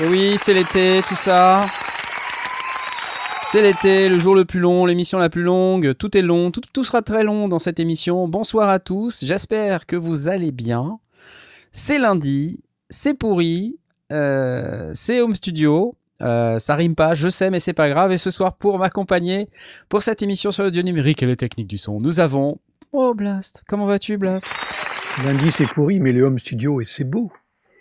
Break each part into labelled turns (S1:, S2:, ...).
S1: Et oui, c'est l'été, tout ça. C'est l'été, le jour le plus long, l'émission la plus longue, tout est long, tout, tout sera très long dans cette émission. Bonsoir à tous, j'espère que vous allez bien. C'est lundi, c'est pourri, euh, c'est Home Studio. Euh, ça rime pas, je sais, mais c'est pas grave. Et ce soir, pour m'accompagner pour cette émission sur l'audio numérique et les techniques du son, nous avons. Oh Blast, comment vas-tu Blast?
S2: Lundi c'est pourri, mais le home studio c'est beau.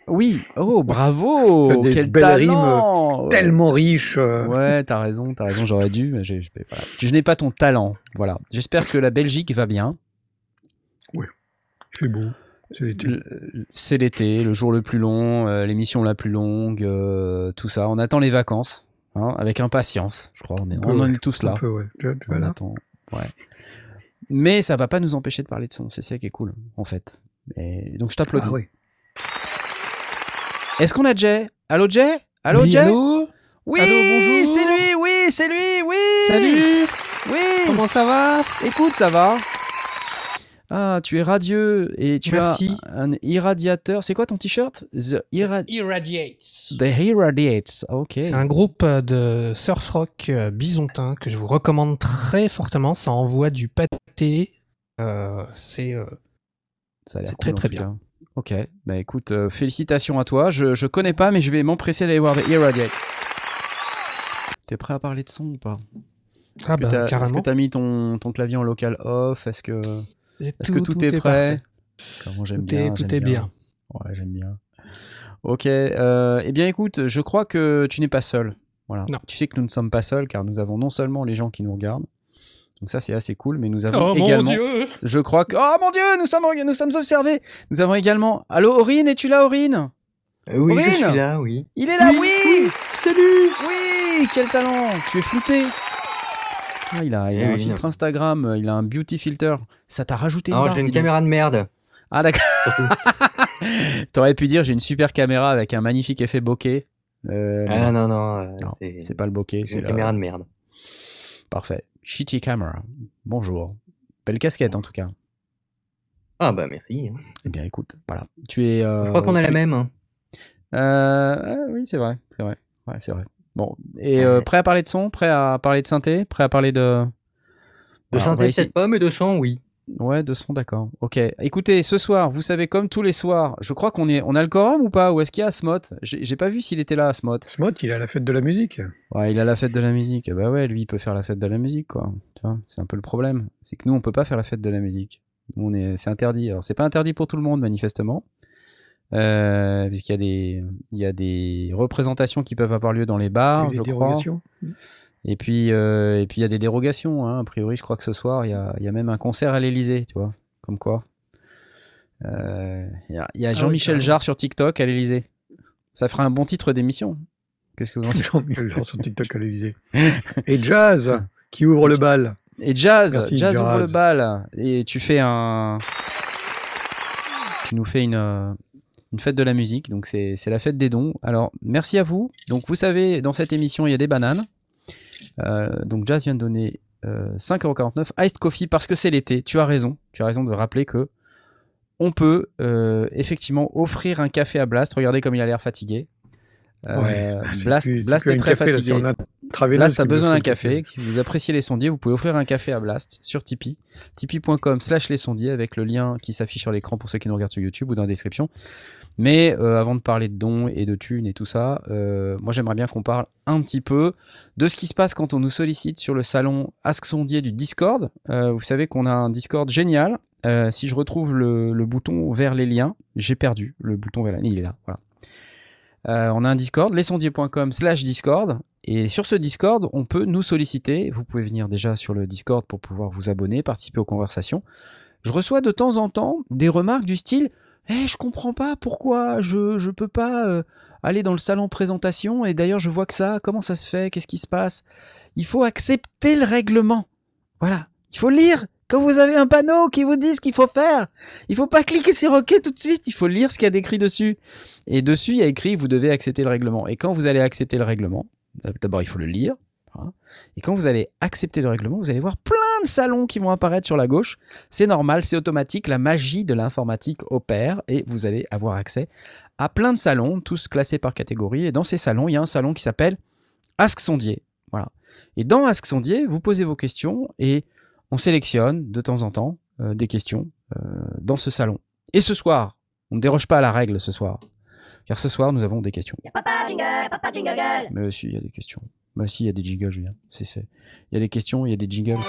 S1: Oui, oh bravo
S2: des
S1: Quel
S2: belles
S1: talent
S2: rimes Tellement riche. euh,
S1: Ouais, t'as raison, t'as raison, j'aurais dû, mais voilà. je n'ai pas ton talent. Voilà. J'espère que la Belgique va bien.
S2: Il fait beau. C'est l'été.
S1: Le- C'est l'été, le jour le plus long, euh, l'émission la plus longue, euh, tout ça. On attend les vacances, hein, avec impatience. Je crois, on est, on en est tous
S2: Un
S1: là.
S2: peu, ouais.
S1: On
S2: voilà.
S1: attend, ouais. Mais ça va pas nous empêcher de parler de son. C'est ça qui est cool, en fait. Et donc je t'applaudis.
S2: Ah oui.
S1: Est-ce qu'on a Jay? Allô Jay? Allô
S3: Oui,
S1: Jay?
S3: allô?
S1: Oui,
S3: Allô, bonjour.
S1: c'est lui, oui, c'est lui, oui.
S3: Salut
S1: Oui.
S3: Comment ça va?
S1: Écoute, ça va. Ah, tu es radieux et tu
S3: Merci.
S1: as un irradiateur. C'est quoi ton t-shirt? The Irra-
S3: Irradiates.
S1: The Irradiates. Ok.
S3: C'est un groupe euh, de surf rock euh, bisontin que je vous recommande très fortement. Ça envoie du pâté. Euh, c'est euh,
S1: Ça a l'air
S3: c'est
S1: cool,
S3: très, très bien.
S1: Ok. Bah écoute, euh, félicitations à toi. Je, je connais pas, mais je vais m'empresser d'aller voir The Irradiates. T'es prêt à parler de son ou pas?
S3: Ah
S1: que
S3: bah,
S1: t'as- Est-ce
S3: carrément.
S1: que t'as mis ton, ton clavier en local off? Est-ce que,
S3: Et
S1: est-ce que tout, est, prêt? Comment j'aime
S3: Tout
S1: bien.
S3: est, tout
S1: j'aime
S3: est bien.
S1: Ouais, j'aime bien. Ok, euh, eh bien écoute, je crois que tu n'es pas seul. Voilà.
S3: Non.
S1: Tu sais que nous ne sommes pas seuls car nous avons non seulement les gens qui nous regardent, donc ça c'est assez cool, mais nous avons
S3: Oh mon
S1: également.
S3: dieu
S1: Je crois que. Oh mon dieu, nous sommes, nous sommes observés. Nous avons également. Allô Aurine, es-tu là Aurine?
S4: Euh, oui,
S1: Aurine
S4: je suis là, oui.
S1: Il est là, oui,
S3: Salut
S1: Oui, quel talent Tu es flouté Ah, il a, il a
S4: Eh
S1: un
S4: oui.
S1: filtre Instagram, euh, il a un beauty filter. Ça t'a rajouté barre,
S4: j'ai une caméra de merde.
S1: Ah d'accord. T'aurais pu dire j'ai une super caméra avec un magnifique effet bokeh. Euh,
S4: ah non, non, euh,
S1: Non,
S4: c'est
S1: c'est pas le bokeh,
S4: c'est
S1: c'est
S4: une
S1: la-
S4: caméra de merde.
S1: Parfait. Shitty camera. Bonjour. Belle casquette en tout cas.
S4: Ah bah merci. hein.
S1: Eh bien écoute, voilà. Tu es. euh,
S4: Je crois qu'on a la même.
S1: Euh, ah oui, c'est vrai, c'est vrai. Ouais, c'est vrai. Bon, et euh, prêt à parler de son, prêt à parler de synthé, prêt à parler de.
S4: De
S1: Voilà,
S4: synthé peut-être pas, mais de son, oui.
S1: Ouais, de son, d'accord. Ok. Écoutez, ce soir, vous savez, comme tous les soirs, je crois qu'on est, on a le quorum ou pas? Ou est-ce qu'il y a Asmot J'ai pas vu s'il était là, Asmot.
S2: Smot, il a la fête de la musique.
S1: Ouais, il a la fête de la musique. Bah ouais, lui, il peut faire la fête de la musique, quoi. Tu vois, c'est un peu le problème. C'est que nous, on peut pas faire la fête de la musique. Nous, on est, c'est interdit. Alors, c'est pas interdit pour tout le monde, manifestement. Euh, puisqu'il y a des, il y a des représentations qui peuvent avoir lieu dans les bars,
S2: Et les
S1: je crois. Et puis, euh, et puis il y a des dérogations. Hein. A priori, je crois que ce soir, il y a, il y a même un concert à l'Elysée, tu vois. Comme quoi. Euh, Il y a, il y a
S2: Ah oui,
S1: Jean-Michel. Jarre sur TikTok à l'Elysée. Ça ferait un bon titre d'émission. Qu'est-ce que vous en dites?
S2: Jean-Michel Jarre sur TikTok à l'Élysée. Et Jazz, qui ouvre le bal.
S1: Et Jazz,
S2: Merci,
S1: Jazz ouvre
S2: Jazz.
S1: le bal. Et tu fais un. Tu nous fais une, une fête de la musique. Donc, c'est c'est la fête des dons. Alors, merci à vous. Donc, vous savez, dans cette émission, il y a des bananes. Euh, donc, Jazz vient de donner euh, 5,49€ Iced Coffee parce que c'est l'été. Tu as raison. Tu as raison de rappeler que on peut euh, effectivement offrir un café à Blast. Regardez comme il a l'air fatigué. Euh,
S2: Ouais,
S1: Blast,
S2: plus-
S1: Blast est très
S2: café, là,
S1: fatigué.
S2: en intraveineuse
S1: Blast a besoin d'un
S2: le
S1: café. Si vous appréciez les sondiers, vous pouvez offrir un café à Blast sur Tipeee. Tipeee.com slash les sondiers avec le lien qui s'affiche sur l'écran pour ceux qui nous regardent sur YouTube ou dans la description. Mais euh, avant de parler de dons et de thunes et tout ça, euh, moi j'aimerais bien qu'on parle un petit peu de ce qui se passe quand on nous sollicite sur le salon Ask Sondier du Discord. Euh, vous savez qu'on a un Discord génial. Si je retrouve le, bouton vers les liens, j'ai perdu le bouton vers les liens. Il est là, voilà. On a un Discord, lesondiers.com slash Discord. Et sur ce Discord, on peut nous solliciter. Vous pouvez venir déjà sur le Discord pour pouvoir vous abonner, participer aux conversations. Je reçois de temps en temps des remarques du style Eh, je comprends pas pourquoi je je peux pas euh, aller dans le salon présentation et d'ailleurs je vois que ça. Comment ça se fait Qu'est-ce qui se passe? Il faut accepter le règlement. Voilà. Il faut lire quand vous avez un panneau qui vous dit ce qu'il faut faire. Il faut pas cliquer sur OK tout de suite. Il faut lire ce qu'il y a écrit dessus. Et dessus, il y a écrit vous devez accepter le règlement. Et quand vous allez accepter le règlement, d'abord il faut le lire. voilà. Et quand vous allez accepter le règlement, vous allez voir plein de salons qui vont apparaître sur la gauche. C'est normal, c'est automatique, la magie de l'informatique opère et vous allez avoir accès à plein de salons, tous classés par catégorie. Et dans ces salons, il y a un salon qui s'appelle Ask Sondier. Voilà. Et dans Ask Sondier, vous posez vos questions et on sélectionne de temps en temps euh, des questions euh, dans ce salon. Et ce soir, on ne déroge pas à la règle ce soir. Car ce soir, nous avons des questions.
S5: Papa jingle, papa jingle.
S1: Mais si, il y a des questions. Bah si, il y a des jingles, Julien. Il y a des questions, il y a des jingles.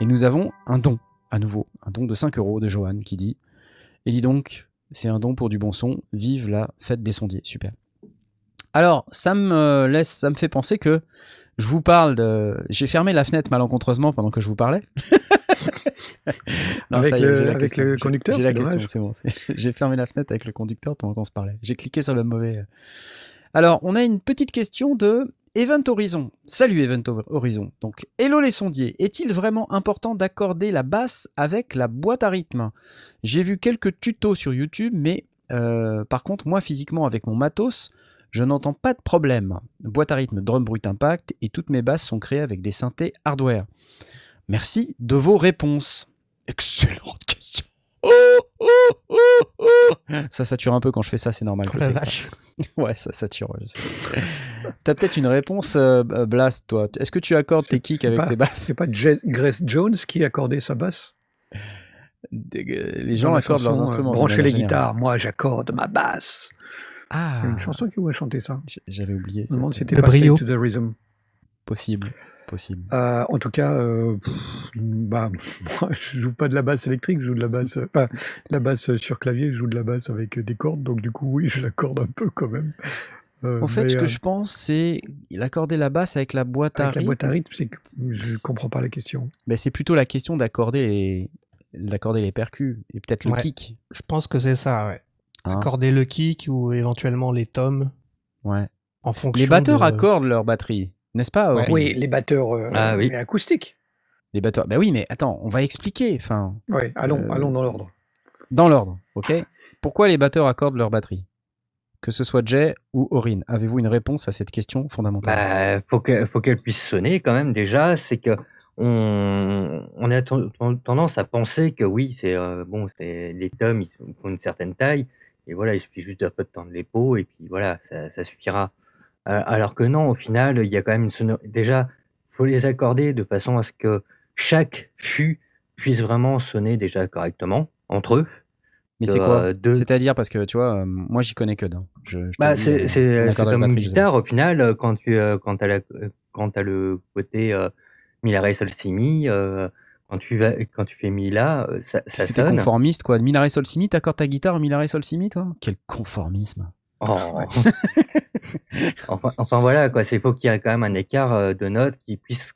S1: Et nous avons un don, à nouveau. Un don de 5 euros de Johan qui dit Et dis donc, c'est un don pour du bon son. Vive la fête des sondiers. Super. Alors, ça me laisse, ça me fait penser que je vous parle de. J'ai fermé la fenêtre malencontreusement pendant que je vous parlais. Non,
S2: Avec
S1: est,
S2: le- avec conducteur,
S1: J'ai la
S2: c'est
S1: question,
S2: dommage.
S1: c'est bon. J'ai fermé la fenêtre avec le conducteur pendant qu'on se parlait. J'ai cliqué sur le mauvais. euh. Alors, on a une petite question de Event Horizon. Salut Event Horizon. Donc, hello les sondiers. Est-il vraiment important d'accorder la basse avec la boîte à rythme? J'ai vu quelques tutos sur YouTube, mais euh, par contre, moi physiquement avec mon matos, je n'entends pas de problème. Boîte à rythme, drum brut impact et toutes mes basses sont créées avec des synthés hardware. Merci de vos réponses. Excellente question. Oh, oh, oh, oh. Ça sature un peu quand je fais ça, c'est normal.
S3: Oh la vache.
S1: Ouais, ça sature, ouais, je sais. T'as peut-être une réponse, euh, Blast, toi. Est-ce que tu accordes tes
S2: C'est-
S1: kicks avec
S2: pas-
S1: tes basses?
S2: C'est pas Je- Grace Jones qui accordait sa basse?
S1: Les gens accordent leurs
S2: chanson, euh,
S1: instruments. manière
S2: les guitares, moi j'accorde ma basse.
S1: Ah,
S2: Il y a une chanson qui a chanté ça.
S1: j'avais oublié.
S2: Je me demande si c'était
S3: Le
S2: pas
S3: brio.
S2: To the Rhythm.
S1: Possible, possible.
S2: Euh, en tout cas, euh, pff, bah, moi, je joue pas de la basse électrique, je joue de la basse, enfin, de la basse sur clavier, je joue de la basse avec des cordes, donc du coup, oui, je l'accorde un peu quand même. Euh,
S1: En fait, ce que
S2: euh,
S1: je pense, c'est accorder la basse avec la boîte à
S2: avec la
S1: rythme.
S2: boîte à rythme, c'est que je comprends pas la question.
S1: Ben, c'est plutôt la question d'accorder les, d'accorder les percus et peut-être le
S3: Ouais.
S1: kick.
S3: Je pense que c'est ça, ouais.
S1: hein?
S3: Accorder le kick ou éventuellement les tomes
S1: Ouais.
S3: en fonction
S1: Les batteurs
S3: de-
S1: accordent leur batterie, n'est-ce pas
S3: Ouais.
S2: Oui, les batteurs euh,
S4: Ah oui.
S2: mais acoustiques.
S1: Les batteurs. Ben oui, mais attends, on va expliquer. Enfin,
S2: Oui, allons,
S1: Euh,
S2: allons dans l'ordre.
S1: dans l'ordre, ok? Pourquoi les batteurs accordent leur batterie? Que ce soit Jay ou Aurine, avez-vous une réponse à cette question fondamentale?
S4: Bah, faut que- faut qu'elle puisse sonner quand même déjà. C'est que on, on a ten- ten- tendance à penser que oui, c'est euh, bon, les tomes, ils font une certaine taille et voilà, il suffit juste d'un peu de tendre les peaux et puis voilà, ça, ça suffira. Euh, alors que non, au final, il y a quand même une sonor... Déjà, faut les accorder de façon à ce que chaque fût puisse vraiment sonner déjà correctement entre eux.
S1: Mais c'est
S4: euh,
S1: quoi
S4: deux-
S1: C'est-à-dire parce que tu vois, euh, moi j'y connais que d'un. Je, je
S4: Bah, c'est
S1: euh,
S4: comme une guitare, au final, euh, quand tu euh, quand as, la, quand t'as le côté euh, mi la ré sol si mi, euh, quand tu vas quand tu fais mi la, euh, ça, ça sonne.
S1: conformiste quoi. Mi la ré sol si mi, t'accordes ta guitare en mi la ré sol si mi toi? Quel conformisme.
S4: Oh. enfin, enfin voilà quoi, c'est faut qu'il y ait quand même un écart euh, de notes qui puisse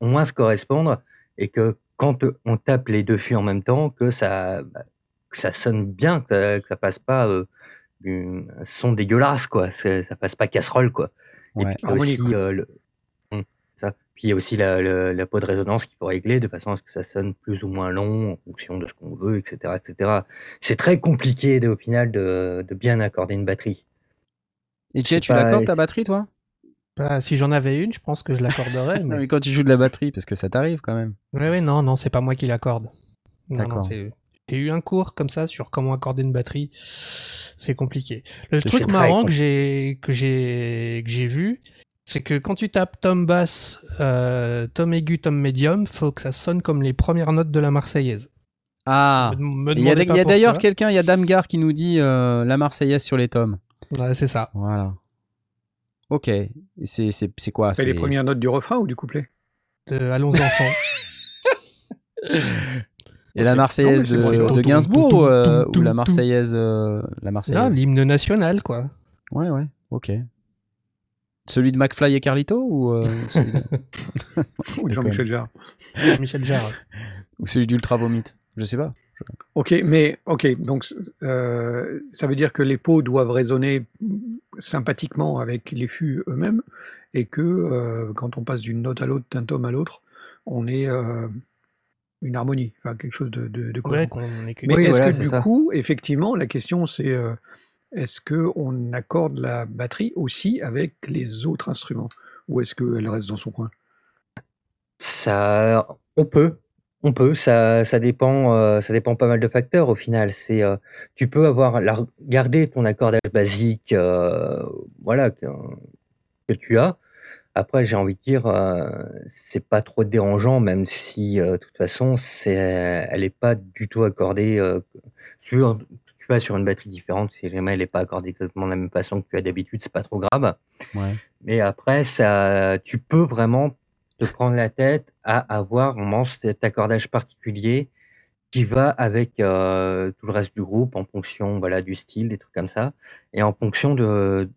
S4: au moins se correspondre et que quand euh, on tape les deux fûts en même temps, que ça bah, que ça sonne bien, que ça, que ça passe pas euh, un son dégueulasse quoi, ça passe pas casserole quoi. Et
S1: Ouais.
S4: puis il y a
S2: Harmonique,
S4: aussi
S2: quoi.
S4: euh, le Hum, ça. Puis il y a aussi la, la, la peau de résonance qu'il faut régler de façon à ce que ça sonne plus ou moins long en fonction de ce qu'on veut, etc., etc. C'est très compliqué de, au final de, de bien accorder une batterie.
S1: Et tu
S4: pas,
S1: l'accordes ta batterie toi?
S3: Bah, si j'en avais une, je pense que je l'accorderais. Mais...
S1: mais quand tu joues de la batterie, parce que ça t'arrive quand même.
S3: Ouais, ouais, non, non, c'est pas moi qui l'accorde.
S1: D'accord.
S3: J'ai eu un cours comme ça sur comment accorder une batterie. C'est compliqué. Le truc marrant que j'ai que j'ai que j'ai vu, c'est que quand tu tapes tom basse, euh, tom aigu, tom médium, faut que ça sonne comme les premières notes de la Marseillaise.
S1: Ah Il y a, d'ailleurs quelqu'un, il y a Damgar qui nous dit euh, la Marseillaise sur les tomes.
S3: Ouais, c'est ça.
S1: Voilà. Ok. C'est c'est- c'est quoi c'est-
S2: les premières notes du refrain ou du couplet?
S3: De Allons enfants.
S1: Et la. Marseillaise
S2: Non,
S1: de, Gainsbourg ou, euh, ou la Marseillaise euh, La
S3: Là,
S1: Marseillaise?
S3: l'hymne national, quoi.
S1: Ouais, ouais, ok. Celui de McFly et Carlito ou, euh, celui, de-
S2: Ou Jean-Michel Jarre
S3: Michel Jarre.
S1: ou celui d'Ultra Vomit Je sais pas.
S2: Ok, mais ok, donc euh, ça veut dire que les pots doivent résonner sympathiquement avec les fûts eux-mêmes et que euh, quand on passe d'une note à l'autre, d'un tome à l'autre, on est euh, une harmonie, enfin quelque chose de, de, de
S3: Ouais, qu'on
S2: Mais
S4: Oui,
S2: est-ce
S4: voilà,
S2: que du
S4: ça.
S2: coup, effectivement, la question c'est euh, est-ce que on accorde la batterie aussi avec les autres instruments? Ou est-ce qu'elle reste dans son coin?
S4: Ça, on peut, on peut. Ça, ça dépend, euh, ça dépend pas mal de facteurs au final. C'est, euh, tu peux avoir la, garder ton accordage basique, euh, voilà, que, que tu as. Après, j'ai envie de dire, euh, c'est pas trop dérangeant, même si, euh, de toute façon, c'est, elle est pas du tout accordée euh, sur. Tu vas sur une batterie différente, si jamais elle n'est pas accordée exactement de la même façon que tu as d'habitude, c'est pas trop grave. Mais après, ça, tu peux vraiment te prendre la tête à avoir vraiment cet accordage particulier qui va avec euh, tout le reste du groupe en fonction voilà, du style, des trucs comme ça, et en fonction de,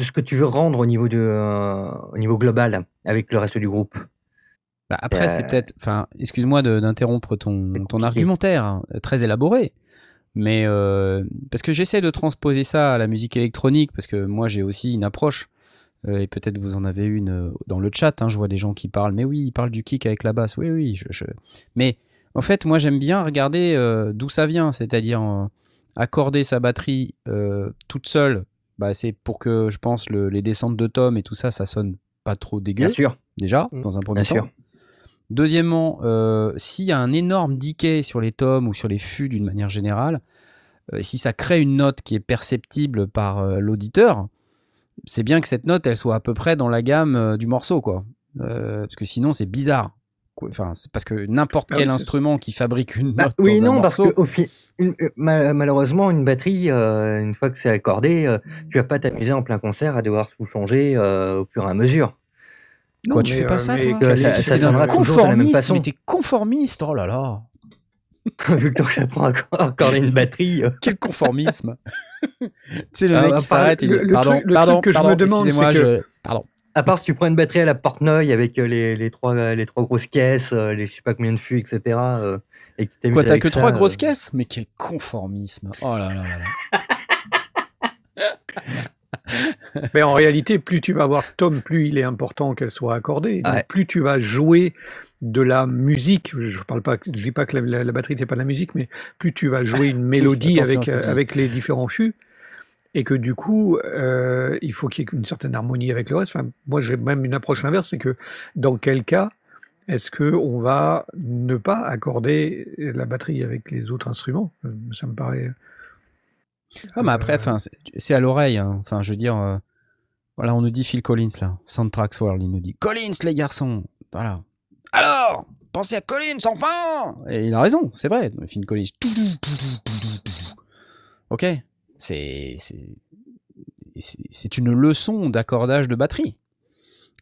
S4: de ce que tu veux rendre au niveau, de, euh, au niveau global avec le reste du groupe.
S1: Bah, après, c'est
S4: Euh,
S1: peut-être. Enfin, excuse-moi d'interrompre ton, ton argumentaire hein, très élaboré. Mais euh, parce que j'essaie de transposer ça à la musique électronique, parce que moi j'ai aussi une approche, et peut-être vous en avez une dans le chat, hein, je vois des gens qui parlent, mais oui, ils parlent du kick avec la basse, oui, oui. Je, je- Mais en fait, moi j'aime bien regarder d'où ça vient, c'est-à-dire accorder sa batterie toute seule, bah, c'est pour que je pense le- les descentes de tomes et tout ça, ça sonne pas trop dégueu
S4: Bien sûr,
S1: déjà,
S3: Mm.
S1: dans un premier
S4: bien
S1: temps.
S4: sûr.
S1: Deuxièmement, euh, s'il y a un énorme decay sur les tomes ou sur les fûts d'une manière générale, euh, si ça crée une note qui est perceptible par euh, l'auditeur, c'est bien que cette note, elle soit à peu près dans la gamme du morceau, quoi. Parce que sinon, c'est bizarre. Enfin, c'est parce que n'importe
S2: Ah
S1: quel
S2: oui,
S1: instrument qui fabrique une
S4: Bah,
S1: note
S4: oui,
S1: dans un
S4: non, parce
S1: morceau,
S4: que au fi- une- euh, ma- malheureusement, une batterie, euh, une fois que c'est accordé, euh, tu vas pas t'amuser en plein concert à devoir tout changer euh, au fur et à mesure.
S2: Non,
S1: Quoi, tu fais pas
S2: euh,
S1: ça, toi
S4: Ça-
S2: est-
S4: ça
S1: T'es
S4: sonnera
S1: un
S4: toujours de la même
S1: conformiste,
S4: façon.
S1: mais t'es conformiste, oh là là
S4: Vu que ça prend à à accorder une batterie.
S1: Quel conformisme Tu sais, le
S4: Ah,
S1: mec
S4: bah,
S1: qui s'arrête, il
S2: le- le
S1: Pardon,
S2: truc- le
S1: pardon,
S2: truc que je me demande, c'est que-
S1: je- Pardon.
S4: À part si tu prends une batterie à la Portnoy avec euh, les, les, trois, les trois grosses caisses, euh, les je sais pas combien de fûts, etc. euh, et que
S1: Quoi, t'as que
S4: ça,
S1: trois
S4: euh,
S1: grosses caisses? Mais quel conformisme Oh là là là là.
S2: Mais en réalité, plus tu vas avoir Tom, plus il est important qu'elle soit accordée. Donc,
S4: Ouais.
S2: plus tu vas jouer de la musique. Je parle pas, je dis pas que la, la- la batterie c'est pas de la musique, mais plus tu vas jouer une mélodie avec avec les différents fûts, et que du coup, euh, il faut qu'il y ait une certaine harmonie avec le reste. Enfin, moi, j'ai même une approche inverse, c'est que dans quel cas est-ce que on va ne pas accorder la batterie avec les autres instruments? Ça me paraît.
S1: Ah, mais après,
S2: euh,
S1: c'est à l'oreille. hein. Enfin, je veux dire, euh, voilà, on nous dit Phil Collins là, Soundtracks World, il nous dit Collins les garçons. Voilà. Alors, pensez à Collins enfin. Et il a raison, c'est vrai. Phil Collins. Ok, c'est une leçon d'accordage de batterie.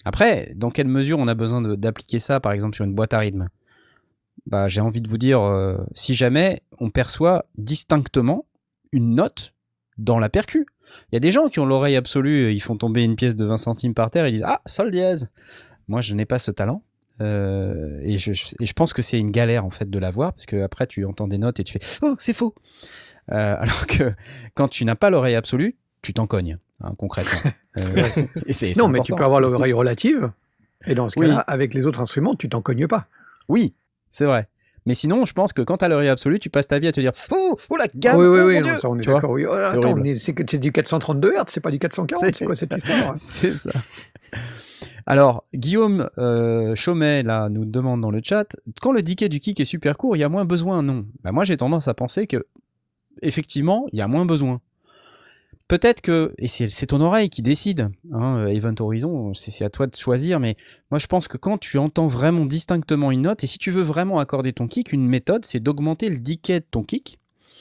S1: Après, dans quelle mesure on a besoin d'appliquer ça, par exemple, sur une boîte à rythme? Bah, J'ai envie de vous dire, euh, si jamais on perçoit distinctement une note dans la percu. Il y a des gens qui ont l'oreille absolue, ils font tomber une pièce de 20 centimes par terre ils disent Ah, sol dièse Moi, je n'ai pas ce talent. Euh, et, je, et je pense que c'est une galère en fait de l'avoir parce que après tu entends des notes et tu fais Oh, c'est faux Euh, Alors que quand tu n'as pas l'oreille absolue, tu t'en cognes, hein, concrètement. Euh, et c'est- c'est
S2: Non, mais tu peux avoir l'oreille relative, et dans ce
S1: Oui.
S2: cas-là, avec les autres instruments, tu t'en cognes pas.
S1: Oui, c'est vrai. Mais sinon, je pense que quand tu as l'oreille absolue, tu passes ta vie à te dire Oh, oh la gamme
S2: oui, oui,
S1: oh,
S2: oui, non, ça on est d'accord. Oui. Oh, attends,
S1: horrible.
S2: on est- c'est du 432 Hz, c'est pas du 440,
S1: C'est-
S2: c'est quoi cette histoire
S1: C'est ça. Alors, Guillaume euh, Chaumet, là, nous demande dans le chat quand le decay du kick est super court, il y a moins besoin Non? Bah, moi, j'ai tendance à penser que, effectivement, il y a moins besoin. Peut-être que, et c'est ton oreille qui décide, hein, euh, Event Horizon, c'est à toi de choisir, mais moi je pense que quand tu entends vraiment distinctement une note, et si tu veux vraiment accorder ton kick, une méthode, c'est d'augmenter le decay de ton kick.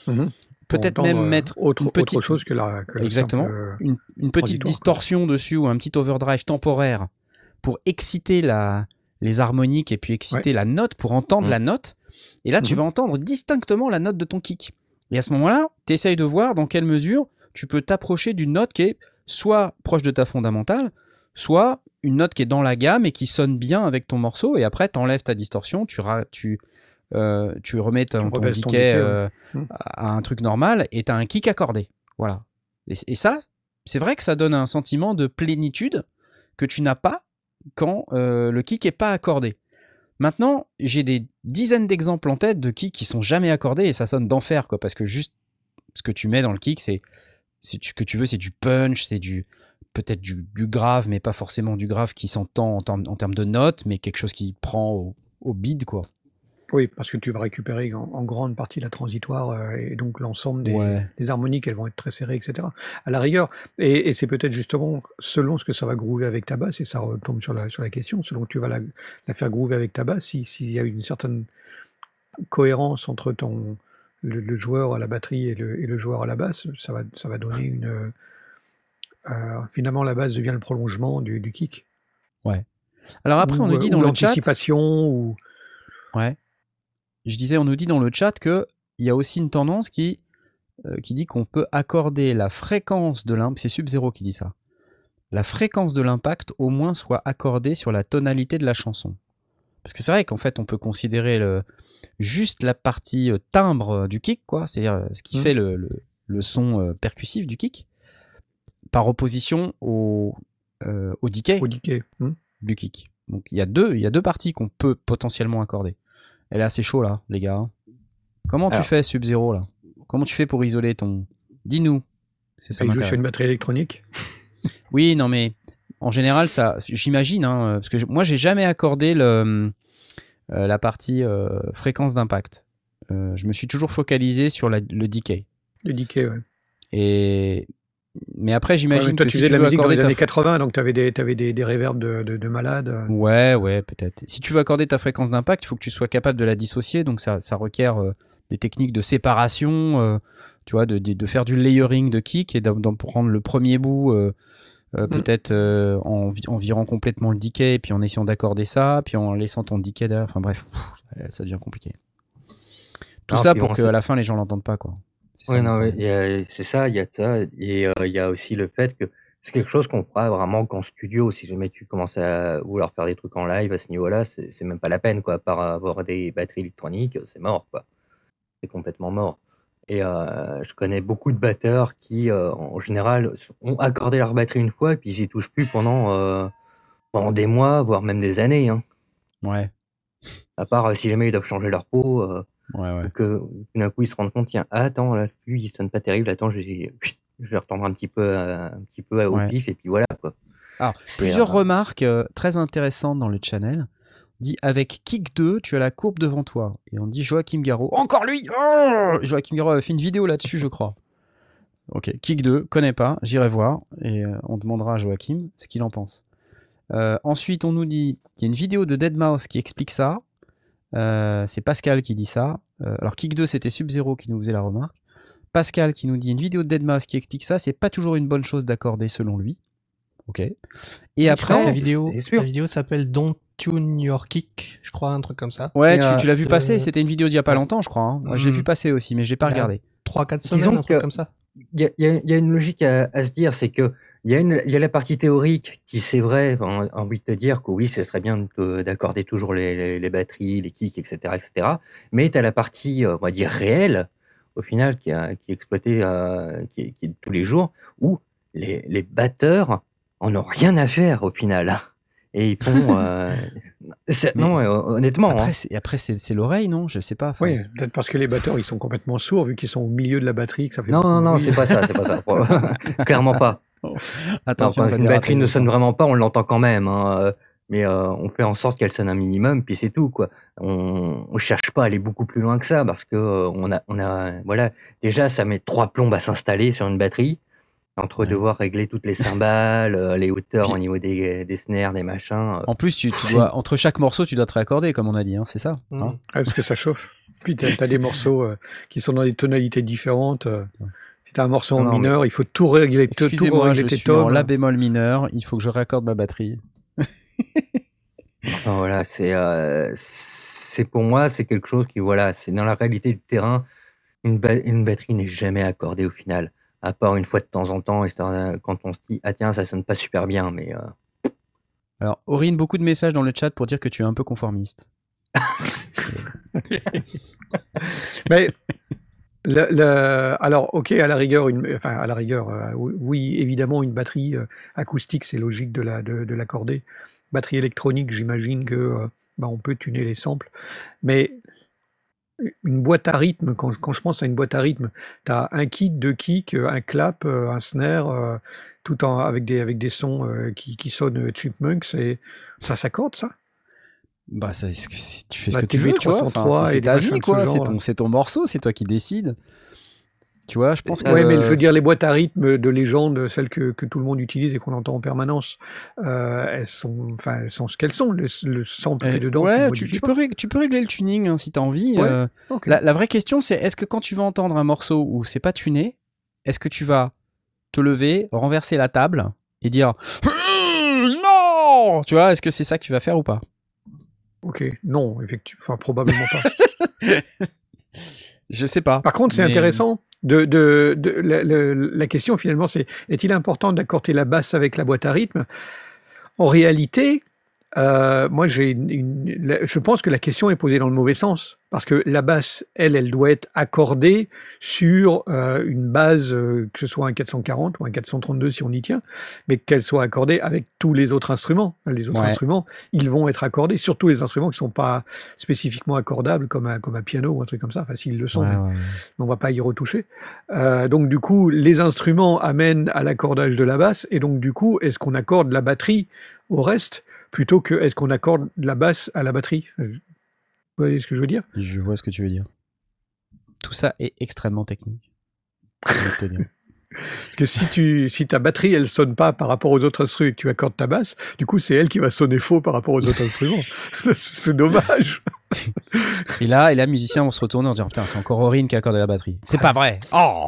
S2: Mhm.
S1: Peut-être même
S2: euh,
S1: mettre
S2: autre,
S1: une petite,
S2: autre chose que la, que
S1: Exactement.
S2: simple, euh,
S1: une, une petite
S2: quoi.
S1: distorsion dessus ou un petit overdrive temporaire pour exciter la, les harmoniques et puis exciter la note pour entendre
S4: Mhm.
S1: la note. Et là, tu
S2: Mhm.
S1: vas entendre distinctement la note de ton kick. Et à ce moment-là, tu essayes de voir dans quelle mesure tu peux t'approcher d'une note qui est soit proche de ta fondamentale, soit une note qui est dans la gamme et qui sonne bien avec ton morceau. Et après, tu enlèves ta distorsion, tu, euh, tu remets ton, ton
S2: ouais.
S1: euh, à un truc normal et tu as un kick accordé. Voilà. Et, et ça, c'est vrai que ça donne un sentiment de plénitude que tu n'as pas quand euh, le kick est pas accordé. Maintenant, j'ai des dizaines d'exemples en tête de kicks qui sont jamais accordés et ça sonne d'enfer, quoi, parce que juste ce que tu mets dans le kick, c'est ce que tu veux, c'est du punch, c'est du peut-être du, grave, mais pas forcément du grave qui s'entend en, termes- de notes, mais quelque chose qui prend au, au bid, quoi.
S2: Oui, parce que tu vas récupérer en, en grande partie la transitoire euh, et donc l'ensemble des,
S1: Ouais.
S2: des harmoniques, elles vont être très serrées, etc. À la rigueur, et, et c'est peut-être justement selon ce que ça va groover avec ta basse, et ça retombe sur la, sur la question, selon que tu vas la, la faire groover avec ta basse, si- s'il y a une certaine cohérence entre ton, le, le joueur à la batterie et le, et le joueur à la basse, ça va, ça va donner une... euh, euh, finalement, la basse devient le prolongement du, du kick.
S1: Alors après,
S2: Ou,
S1: on nous dit dans le chat,
S2: l'anticipation, ou...
S1: ouais, je disais, on nous dit dans le chat que il y a aussi une tendance qui euh, qui dit qu'on peut accorder la fréquence de l'impact, c'est Sub-Zero qui dit ça, la fréquence de l'impact au moins soit accordée sur la tonalité de la chanson. Parce que c'est vrai qu'en fait, on peut considérer le, juste la partie euh, timbre euh, du kick, quoi, c'est-à-dire ce qui
S2: Mhm.
S1: fait le, le- le son percussif du kick, par opposition au, euh, au decay
S2: au decay. hmm.
S1: du kick. Donc il y a deux, il y a deux parties qu'on peut potentiellement accorder. Et là, c'est chaud là, les gars. hein. Comment
S4: Alors.
S1: tu fais Sub-Zero là? Comment tu fais pour isoler ton Dis-nous. C'est ça
S2: Et il joue sur une batterie électronique?
S1: Oui, non mais en général, ça, j'imagine, hein, parce que je- moi, j'ai jamais accordé le, euh, la partie euh, fréquence d'impact. Euh, je me suis toujours focalisé sur la- le decay.
S2: Le decay, ouais.
S1: Et mais après,
S2: Ouais,
S1: j'imagine
S2: mais toi,
S1: que
S2: tu
S1: si
S2: faisais de la musique dans les années
S1: fr-
S2: 80, donc tu avais des, t'avais des, des reverbs de, de, de malades. euh.
S1: Ouais, ouais, peut-être. Si tu veux accorder ta fréquence d'impact, il faut que tu sois capable de la dissocier. Donc ça, ça requiert euh, des techniques de séparation, euh, tu vois, de, de, de faire du layering de kick et d'en prendre le premier bout, euh,
S2: Mm.
S1: peut-être en, en virant complètement le decay, et puis en essayant d'accorder ça, puis en laissant ton decay derrière. Enfin bref, pff, ça devient compliqué. Tout
S4: Non,
S1: ça pour qu'à la fin les gens l'entendent pas, quoi. C'est ça le
S4: non, mais
S1: problème.
S4: il y a- c'est ça, il y a ça. Et euh, il y a aussi le fait que c'est quelque chose qu'on fera vraiment qu'en studio. Si jamais tu commences à vouloir faire des trucs en live à ce niveau-là, c'est c'est même pas la peine, quoi. À part avoir des batteries électroniques, c'est mort, quoi. C'est complètement mort. Et euh, je connais beaucoup de batteurs qui, euh, en général, ont accordé leur batterie une fois et puis ils y touchent plus pendant, euh, pendant des mois, voire même des années. Hein.
S1: Ouais,
S4: À part euh, si jamais ils doivent changer leur peau. euh,
S1: ouais, ouais.
S4: ou que tout d'un coup ils se rendent compte tiens ah, attends là lui il sonne pas terrible attends je vais, je vais retendre un petit peu euh, un petit peu au
S1: Ouais.
S4: pif et puis voilà quoi
S1: Alors,
S4: C'est,
S1: plusieurs
S4: euh,
S1: remarques euh, très intéressantes dans le channel. Dit avec Kick 2, tu as la courbe devant toi. Et on dit Joachim Garraud. Encore lui Oh Joachim Garraud a fait une vidéo là-dessus, je crois. Ok, Kick 2, connais pas, j'irai voir. Et euh, on demandera à Joachim ce qu'il en pense. Euh, ensuite, on nous dit qu'il y a une vidéo de Deadmau5 qui explique ça. Euh, c'est Pascal qui dit ça. Euh, alors, Kick 2, c'était Sub-Zero qui nous faisait la remarque. Pascal qui nous dit une vidéo de Deadmau5 qui explique ça. C'est pas toujours une bonne chose d'accorder selon lui. Ok. Et
S4: Oui,
S1: après,
S3: la vidéo, la vidéo s'appelle Don't Tune Your Kick, je crois, un truc comme ça.
S1: Ouais, tu,
S4: euh,
S1: tu l'as vu passer, c'était une vidéo d'il y a pas longtemps, je crois. hein. Moi, je l'ai
S3: Mhm.
S1: vu passer aussi, mais je l'ai pas regardé.
S3: 3-4
S4: Disons
S3: semaines, un truc
S4: que-
S3: comme ça.
S4: il y y y a une logique à, à se dire c'est que il y, a une- il y a la partie théorique qui c'est vrai a envie de te dire que oui ce serait bien de- d'accorder toujours les, les- les batteries les kicks etc etc mais tu as la partie euh, on va dire réelle au final qui, a- qui est exploitée euh, qui, est- qui tous les jours où les, les batteurs en ont rien à faire au final et ils font euh, non honnêtement
S1: Après,
S4: hein.
S1: c'est, après c'est, c'est l'oreille, non? Je sais pas.
S2: Oui, peut-être parce que les batteurs, ils sont complètement sourds, vu qu'ils sont au milieu de la batterie, que ça fait
S4: non non non c'est pas ça c'est pas ça. Clairement pas
S1: On va
S4: une batterie ne sonne
S1: ça.
S4: vraiment pas, on l'entend quand même. hein, euh, Mais euh, on fait en sorte qu'elle sonne un minimum, puis c'est tout. Quoi. On ne cherche pas à aller beaucoup plus loin que ça, parce que euh, on a, on a, voilà, déjà, ça met trois plombes à s'installer sur une batterie, entre
S1: Ouais.
S4: devoir régler toutes les cymbales, euh, les hauteurs
S1: Puis-
S4: au niveau des, des snares, des machins. euh.
S1: En plus, tu, tu dois, entre chaque morceau, tu dois te raccorder, comme on a dit, hein, c'est ça
S3: Mm.
S1: hein
S2: Ouais, parce que ça chauffe. Puis tu as, des morceaux euh, qui sont dans des tonalités différentes. As un morceau en
S4: Non, mais-
S2: mineur, il faut tout régler, tout
S1: Excusez-moi,
S2: régler
S1: je
S2: tes
S1: suis en. La bémol mineur, il faut que je raccorde ma batterie.
S4: Enfin, voilà, c'est, euh, c'est pour moi, c'est quelque chose qui, voilà, c'est dans la réalité du terrain, une, ba- une batterie n'est jamais accordée au final, à part une fois de temps en temps, quand on se dit, ah tiens, ça sonne pas super bien, mais euh,
S1: Alors, Aurine, beaucoup de messages dans le chat pour dire que tu es un peu conformiste.
S2: Mais alors, ok, à la rigueur, enfin à la rigueur, euh, oui, évidemment, une batterie euh, acoustique, c'est logique de la de, de l'accorder. Batterie électronique, j'imagine que euh, bah, on peut tuner les samples, mais une boîte à rythme, quand, je pense à une boîte à rythme, tu as un kick, deux kicks, un clap, un snare, tout en avec des avec des sons qui, qui sonnent chipmunks et ça s'accorde ça?
S1: Bah, ça, si tu fais
S2: Bah,
S1: ce que
S2: tu
S1: tu veux, tu vois.
S2: 303
S1: Enfin, c'est ta vie, quoi. C'est ton, morceau, c'est toi qui décides. Tu vois, je pense que.
S2: Ouais, mais je veux dire, les boîtes à rythme de légende, celles que, que tout le monde utilise et qu'on entend en permanence, euh, elles sont, enfin, elles sont ce qu'elles sont. Le, le sample qui est
S1: Euh,
S2: dedans, tu
S1: ouais, tu, tu peux rég- tu peux régler le tuning hein, si t'as envie.
S2: Ouais,
S1: euh, la, la vraie question, c'est est-ce que quand tu vas entendre un morceau où c'est pas tuné, est-ce que tu vas te lever, renverser la table et dire Hum, non Tu vois, est-ce que c'est ça que tu vas faire ou pas?
S2: Ok, non, effectivement, enfin, probablement pas.
S1: Je sais pas.
S2: Par contre, c'est
S1: Mais-
S2: intéressant. De, de, de- la, la- la question finalement, c'est est-il important d'accorder la basse avec la boîte à rythme? En réalité, euh, moi, j'ai je pense que la question est posée dans le mauvais sens parce que la basse, elle, elle doit être accordée sur euh, une base, euh, que ce soit un 440 ou un 432 si on y tient, mais qu'elle soit accordée avec tous les autres instruments. Les autres
S1: Ouais.
S2: instruments, ils vont être accordés, surtout les instruments qui sont pas spécifiquement accordables comme un, comme un piano ou un truc comme ça. Enfin, s'ils le sont,
S1: Ouais,
S2: mais
S1: ouais,
S2: on va pas y retoucher. Euh, donc du coup, les instruments amènent à l'accordage de la basse, et donc du coup, est-ce qu'on accorde la batterie au reste plutôt que est-ce qu'on accorde la basse à la batterie? Vous voyez ce que je veux dire?
S1: Je vois ce que tu veux dire. Tout ça est extrêmement technique.
S2: Parce que si tu si ta batterie elle sonne pas par rapport aux autres instruments et que tu accordes ta basse, du coup c'est elle qui va sonner faux par rapport aux autres instruments. c'est dommage.
S1: Et là, et là, musiciens vont se retourner en disant Putain, c'est encore Aurine qui accorde la batterie. C'est pas vrai. Oh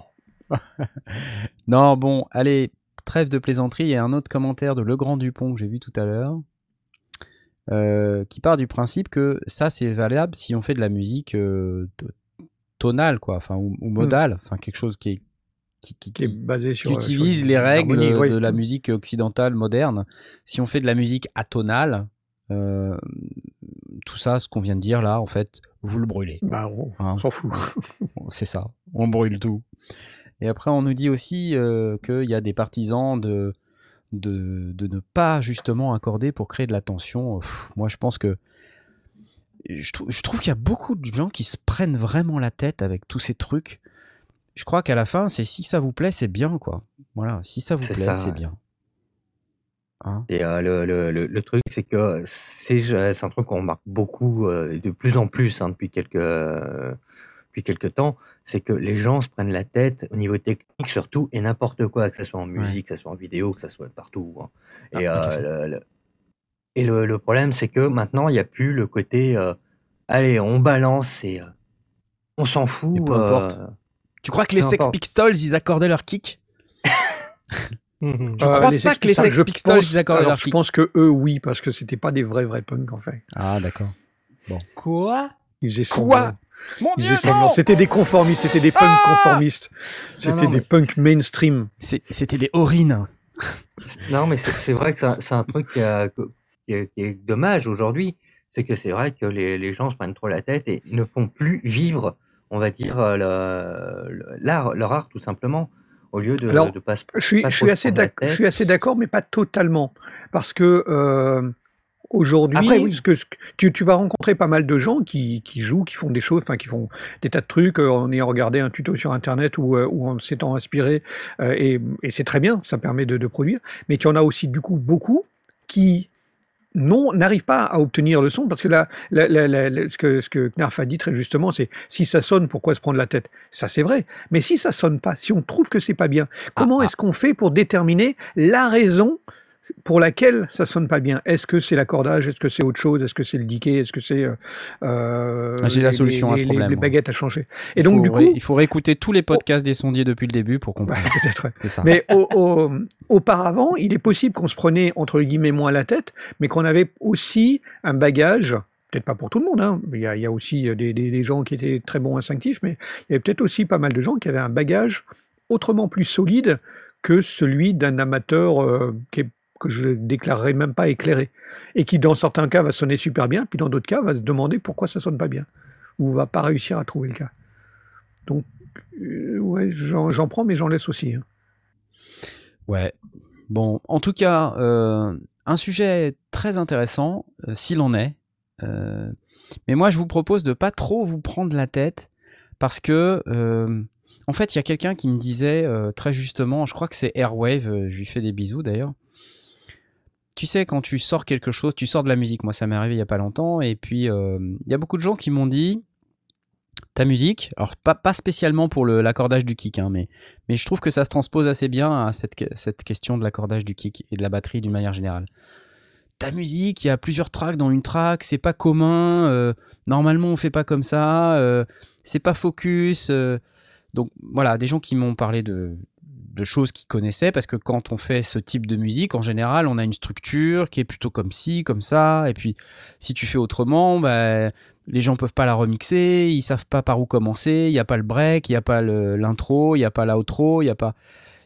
S1: Non, bon, allez, trêve de plaisanterie. Il y a un autre commentaire de Legrand Dupont que j'ai vu tout à l'heure. Euh, qui part du principe que ça c'est valable si on fait de la musique euh, tonale quoi, enfin ou, ou modale, enfin quelque chose qui est qui, qui-
S2: Qui est basé sur
S1: qui
S2: euh,
S1: utilise les règles
S2: oui.
S1: de la musique occidentale moderne. Si on fait de la musique atonale, euh, tout ça, ce qu'on vient de dire là, en fait, vous le brûlez.
S2: Bah, on,
S1: Hein?
S2: s'en fout.
S1: C'est ça, on brûle tout. Et après, on nous dit aussi euh, qu'il y a des partisans de, de, de ne pas justement accorder pour créer de la tension. Pff, moi, je pense que. Je, trou- je trouve qu'il y a beaucoup de gens qui se prennent vraiment la tête avec tous ces trucs. Je crois qu'à la fin, c'est si ça vous plaît, c'est bien, quoi. Voilà, si ça vous plaît, c'est
S4: ouais.
S1: bien. Hein?
S4: Et euh, le, le, le, le truc, c'est que c'est c'est un truc qu'on remarque beaucoup, euh, de plus en plus hein, depuis quelques, euh, depuis quelques temps, c'est que les gens se prennent la tête au niveau technique surtout, et n'importe quoi, que ce soit en musique, que ce soit en vidéo, que ce soit partout. hein. Et,
S1: Ah, un
S4: euh, le, le- et le, le problème, c'est que maintenant, il n'y a plus le côté, euh, allez, on balance et euh, on s'en fout.
S1: Et peu importe.
S4: euh,
S1: Tu crois que les Sex. Pistols, ils accordaient leur kick? Je crois
S2: les
S1: pas que les Sex
S2: je
S1: Pistols,
S2: pense-
S1: ils accordent
S2: alors,
S1: leur
S2: je
S1: kick?
S2: pense que eux, oui, parce que c'était pas des vrais vrais punks en fait.
S1: Ah, d'accord.
S3: Quoi?
S2: Ils faisaient
S1: Quoi? Mon.
S2: C'était des conformistes, c'était des punks
S1: Ah
S2: conformistes. C'était des
S4: mais-
S2: punks mainstream.
S1: C'était des orines.
S4: Non, mais c'est vrai que c'est un, truc qui, a- qui est, qui est dommage aujourd'hui. C'est que c'est vrai que les, les gens se prennent trop la tête et ne font plus vivre, on va dire, euh, le- le- l'art, leur art tout simplement, au lieu de,
S2: Alors,
S4: de pas se
S2: Je
S4: pas
S2: assez suis assez d'accord, mais pas totalement, parce que euh, aujourd'hui,
S4: Après, oui.
S2: ce que, ce que- tu, tu vas rencontrer pas mal de gens qui, qui jouent, qui font des choses, enfin qui font des tas de trucs euh, en ayant regardé un tuto sur internet ou, euh, ou en s'étant inspiré, euh, et, et c'est très bien, ça permet de, de produire. Mais y en a aussi du coup beaucoup qui non n'arrivent pas à obtenir le son parce que là, la- la- la- la- ce que ce que Knarf a dit très justement, c'est si ça sonne, pourquoi se prendre la tête? Ça c'est vrai, mais si ça sonne pas, si on trouve que c'est pas bien, comment
S1: ah.
S2: est-ce qu'on fait pour déterminer la raison pour laquelle ça sonne pas bien Est-ce que c'est l'accordage? Est-ce que c'est autre chose? Est-ce que c'est le decay Est-ce que c'est euh, euh,
S1: Ah, j'ai la
S2: les-
S1: solution à ce
S2: les- les-
S1: problème,
S2: Les baguettes à changer. Et
S1: Il
S2: donc du coup,
S1: il faut réécouter tous les podcasts des sondiers depuis le début pour comprendre.
S2: peut-être.
S1: ça.
S2: Mais au- au- auparavant, il est possible qu'on se prenait entre guillemets moins la tête, mais qu'on avait aussi un bagage. Peut-être pas pour tout le monde, hein. il, y a, il y a aussi des, des- des gens qui étaient très bons instinctifs, mais il y avait peut-être aussi pas mal de gens qui avaient un bagage autrement plus solide que celui d'un amateur euh, qui est que je ne déclarerai même pas éclairé, et qui dans certains cas va sonner super bien, puis dans d'autres cas va se demander pourquoi ça sonne pas bien, ou va pas réussir à trouver le cas. Donc, euh, ouais, j'en prends, mais j'en laisse aussi. hein.
S1: Ouais. Bon, en tout cas, euh, un sujet très intéressant, euh, s'il en est. Euh, mais moi, je vous propose de pas trop vous prendre la tête parce que, en fait, il y a quelqu'un qui me disait très justement, je crois que c'est Airwave, je lui fais des bisous d'ailleurs. Tu sais, quand tu sors quelque chose, tu sors de la musique. Moi, ça m'est arrivé il y a pas longtemps. Et puis, euh, il y a beaucoup de gens qui m'ont dit ta musique, alors pas, spécialement pour l'accordage du kick, hein, mais, je trouve que ça se transpose assez bien à cette, que- cette question de l'accordage du kick et de la batterie d'une manière générale. Ta musique, il y a plusieurs tracks dans une track, c'est pas commun, euh, normalement on fait pas comme ça, euh, c'est pas focus. donc voilà, des gens qui m'ont parlé de, de choses qu'ils connaissaient, parce que quand on fait ce type de musique, en général, on a une structure qui est plutôt comme ci, comme ça, et puis si tu fais autrement, bah, les gens peuvent pas la remixer, ils savent pas par où commencer, il n'y a pas le break, il n'y a pas l'intro, il n'y a pas l'outro, il n'y a pas,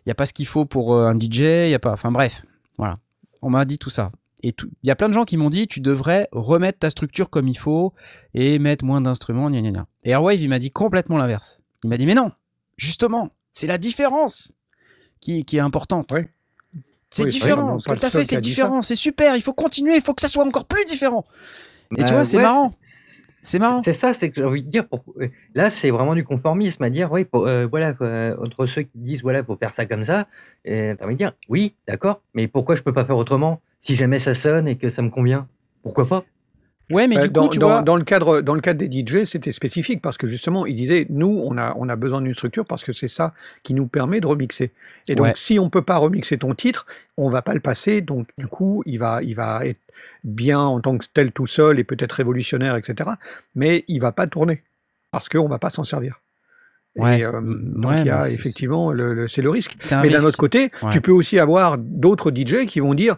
S1: y a pas ce qu'il faut pour euh, un DJ, il y a pas, enfin bref, voilà. On m'a dit tout ça. Et il y a plein de gens qui m'ont dit tu devrais remettre ta structure comme il faut et mettre moins d'instruments, gna gna gna. Et Airwave, il m'a dit complètement l'inverse. Il m'a dit mais non, justement, c'est la différence qui, qui est importante.
S2: Ouais.
S1: C'est
S2: Oui,
S1: différent, ce que tu as fait, c'est différent, c'est super, il faut continuer, il faut que ça soit encore plus différent. Et tu
S4: Bah,
S1: vois, c'est
S4: ouais,
S1: marrant. C'est marrant.
S4: C'est ça, c'est que j'ai envie de dire. Pour... Là, c'est vraiment du conformisme à dire, oui, pour- euh, voilà, euh, entre ceux qui disent, voilà, faut faire ça comme ça, et envie de dire, oui, d'accord, mais pourquoi je peux pas faire autrement Si jamais ça sonne et que ça me convient, pourquoi pas?
S1: Ouais, mais du
S2: dans,
S1: coup, tu
S2: dans-
S1: vois,
S2: dans le cadre, dans le cadre des DJ, c'était spécifique parce que justement, il disait, nous, on a, on a besoin d'une structure parce que c'est ça qui nous permet de remixer. Et donc,
S1: Ouais.
S2: si on peut pas remixer ton titre, on va pas le passer. Donc, du coup, il va, il va être bien en tant que tel tout seul et peut-être révolutionnaire, etc. Mais il va pas tourner parce qu'on va pas s'en servir.
S1: Ouais.
S2: Et, euh, donc,
S1: ouais,
S2: il y a effectivement, le, le- c'est le risque. Mais d'un autre côté,
S1: Ouais.
S2: tu peux aussi avoir d'autres DJ qui vont dire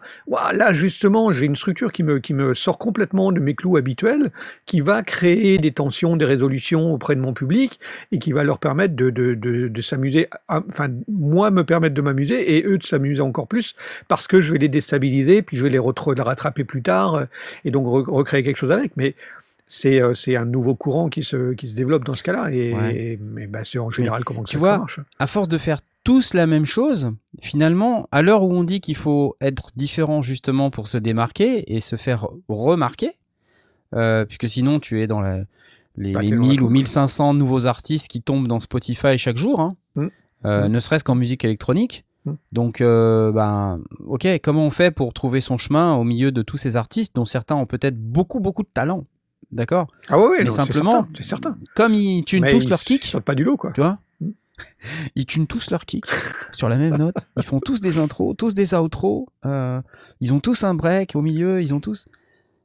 S2: là justement j'ai une structure qui me, qui me sort complètement de mes clous habituels, qui va créer des tensions, des résolutions auprès de mon public et qui va leur permettre de, de, de, de s'amuser, à- enfin moi me permettre de m'amuser et eux de s'amuser encore plus parce que je vais les déstabiliser puis je vais les rattraper plus tard euh, et donc re- recréer quelque chose avec. Mais c'est euh, c'est un nouveau courant qui se, qui se développe dans ce cas-là et,
S1: Ouais.
S2: bah, c'est en général comment
S1: tu
S2: ça, que ça
S1: vois,
S2: marche.
S1: à force de faire tous la même chose, finalement, à l'heure où on dit qu'il faut être différent justement pour se démarquer et se faire remarquer, euh, puisque sinon tu es dans la- les,
S2: Bah,
S1: les
S2: t'es dans la
S1: 1000 ou
S2: troupe.
S1: 1500 nouveaux artistes qui tombent dans Spotify chaque jour, hein,
S2: Mm.
S1: euh,
S2: Mm.
S1: ne serait-ce qu'en musique électronique.
S2: Mm.
S1: Donc, euh, ben, ok, comment on fait pour trouver son chemin au milieu de tous ces artistes dont certains ont peut-être beaucoup, beaucoup de talent? D'accord
S2: Ah ouais, ouais,
S1: Mais
S2: non, c'est
S1: simplement,
S2: certain, c'est certain.
S1: Comme ils tunent
S2: Mais
S1: tous
S2: ils
S1: leur kick,
S2: sortent pas du lot quoi.
S1: tu vois
S2: Mm.
S1: Ils tunent tous leur kick sur la même note. Ils font tous des intros, tous des outros. euh, ils ont tous un break au milieu. Ils ont tous.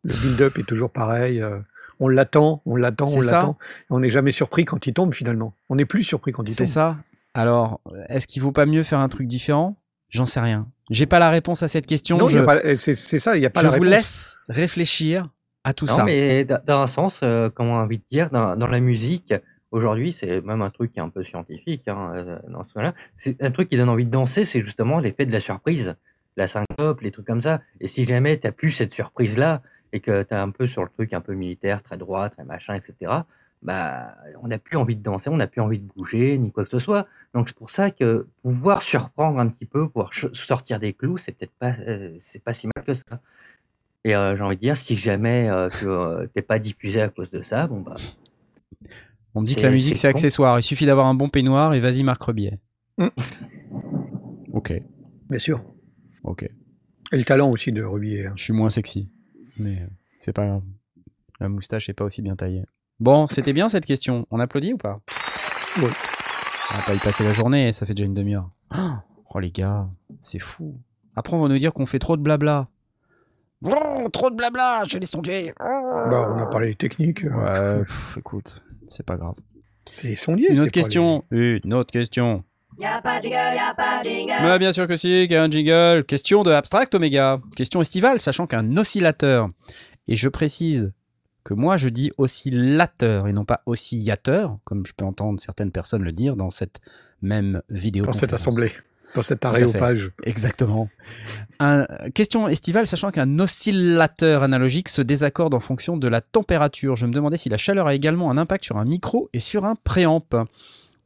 S2: Le build-up est toujours pareil. euh, on l'attend, on l'attend, on
S1: C'est
S2: l'attend. On n'est jamais surpris quand il tombe finalement. On n'est plus surpris quand il
S1: C'est
S2: tombe.
S1: ça. Alors, est-ce qu'il vaut pas mieux faire un truc différent? J'en sais rien. J'ai pas la réponse à cette question.
S2: Non,
S1: je
S2: c'est c'est ça, il n'y a pas
S1: je
S2: la
S1: vous
S2: réponse.
S1: laisse réfléchir à tout
S4: Non,
S1: ça.
S4: mais dans un sens, euh, comment envie de dire, dans, dans la musique, aujourd'hui, c'est même un truc qui est un peu scientifique. Hein, euh, dans ce là c'est un truc qui donne envie de danser, c'est justement l'effet de la surprise, la syncope, les trucs comme ça. Et si jamais tu plus cette surprise-là et que tu es un peu sur le truc un peu militaire, très droit, très machin, etc., bah, on n'a plus envie de danser, on n'a plus envie de bouger, ni quoi que ce soit. Donc c'est pour ça que pouvoir surprendre un petit peu, pouvoir sortir des clous, c'est peut-être pas, euh, c'est pas si mal que ça. Et euh, j'ai envie de dire, si jamais euh, euh, t'es pas diffusé à cause de ça, bon bah,
S1: On dit que la musique
S4: c'est
S1: accessoire. Il suffit d'avoir un bon peignoir et vas-y Marc Rebier.
S2: Mm.
S1: Ok.
S2: Bien sûr.
S1: Ok.
S2: Et le talent aussi de Rubier. hein.
S1: Je suis moins sexy. Mais euh, c'est pas grave. La moustache est pas aussi bien taillée. Bon, c'était bien cette question. On applaudit ou pas?
S2: Oui.
S1: On va pas y passer la journée, ça fait déjà une demi-heure. Oh les gars, c'est fou. Après on va nous dire qu'on fait trop de blabla. Trop de blabla chez les sondiers.
S2: Bah, on a parlé technique. euh,
S1: Ouais, pff, écoute, c'est pas grave.
S2: C'est les sondiers.
S1: Une autre question. Une autre question.
S5: Y'a pas de jingle, y'a pas de jingle.
S1: Mais bien sûr que si, qu'il y a un jingle. Question de Abstract Omega. Question estivale, sachant qu'un oscillateur, et je précise que moi je dis oscillateur et non pas oscillateur, comme je peux entendre certaines personnes le dire dans cette même vidéo.
S2: Dans cette assemblée. Dans cet aréopage.
S1: Exactement. Un- question estivale, sachant qu'un oscillateur analogique se désaccorde en fonction de la température. Je me demandais si la chaleur a également un impact sur un micro et sur un préamp.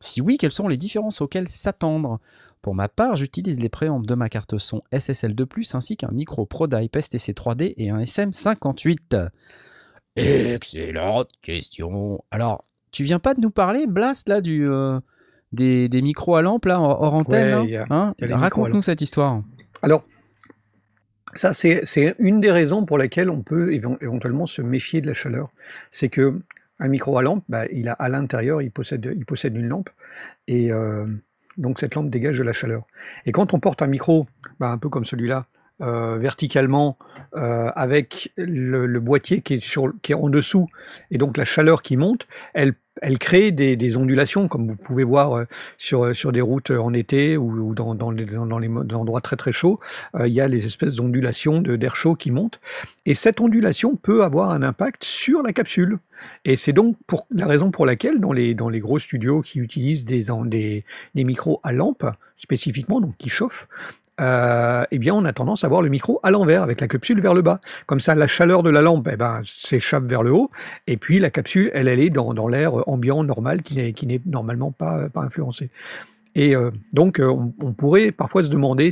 S1: Si oui, quelles sont les différences auxquelles s'attendre? Pour ma part, j'utilise les préamps de ma carte son SSL2+, ainsi qu'un micro ProDype STC 3D et un SM58. Excellente question. Alors, tu viens pas de nous parler, Blast, là, du, euh, des, des micros à lampe, là, hors antenne
S2: Ouais,
S1: Hein Raconte-nous cette histoire.
S2: Alors, ça, c'est une des raisons pour lesquelles on peut évent- éventuellement se méfier de la chaleur. C'est que un micro à lampe, bah, il a à l'intérieur, il possède, il possède une lampe, et euh, donc cette lampe dégage de la chaleur. Et quand on porte un micro, bah, un peu comme celui-là, euh, verticalement, euh, avec le, le boîtier qui est, sur, qui est en dessous, et donc la chaleur qui monte, elle, elle crée des, ondulations, comme vous pouvez voir euh, sur, sur des routes en été ou, dans, dans, les, dans, les endroits très très chauds, euh, il y a les espèces d'ondulations d'air chaud qui montent. Et cette ondulation peut avoir un impact sur la capsule. Et c'est donc la raison pour laquelle dans les, gros studios qui utilisent des, micros à lampe, spécifiquement, donc qui chauffent, euh, eh bien, on a tendance à voir le micro à l'envers, avec la capsule vers le bas. Comme ça, la chaleur de la lampe eh ben, s'échappe vers le haut, et puis la capsule, elle, est dans, l'air ambiant normal qui n'est qui n'est normalement pas, pas influencé. Et euh, donc, euh, on, pourrait parfois se demander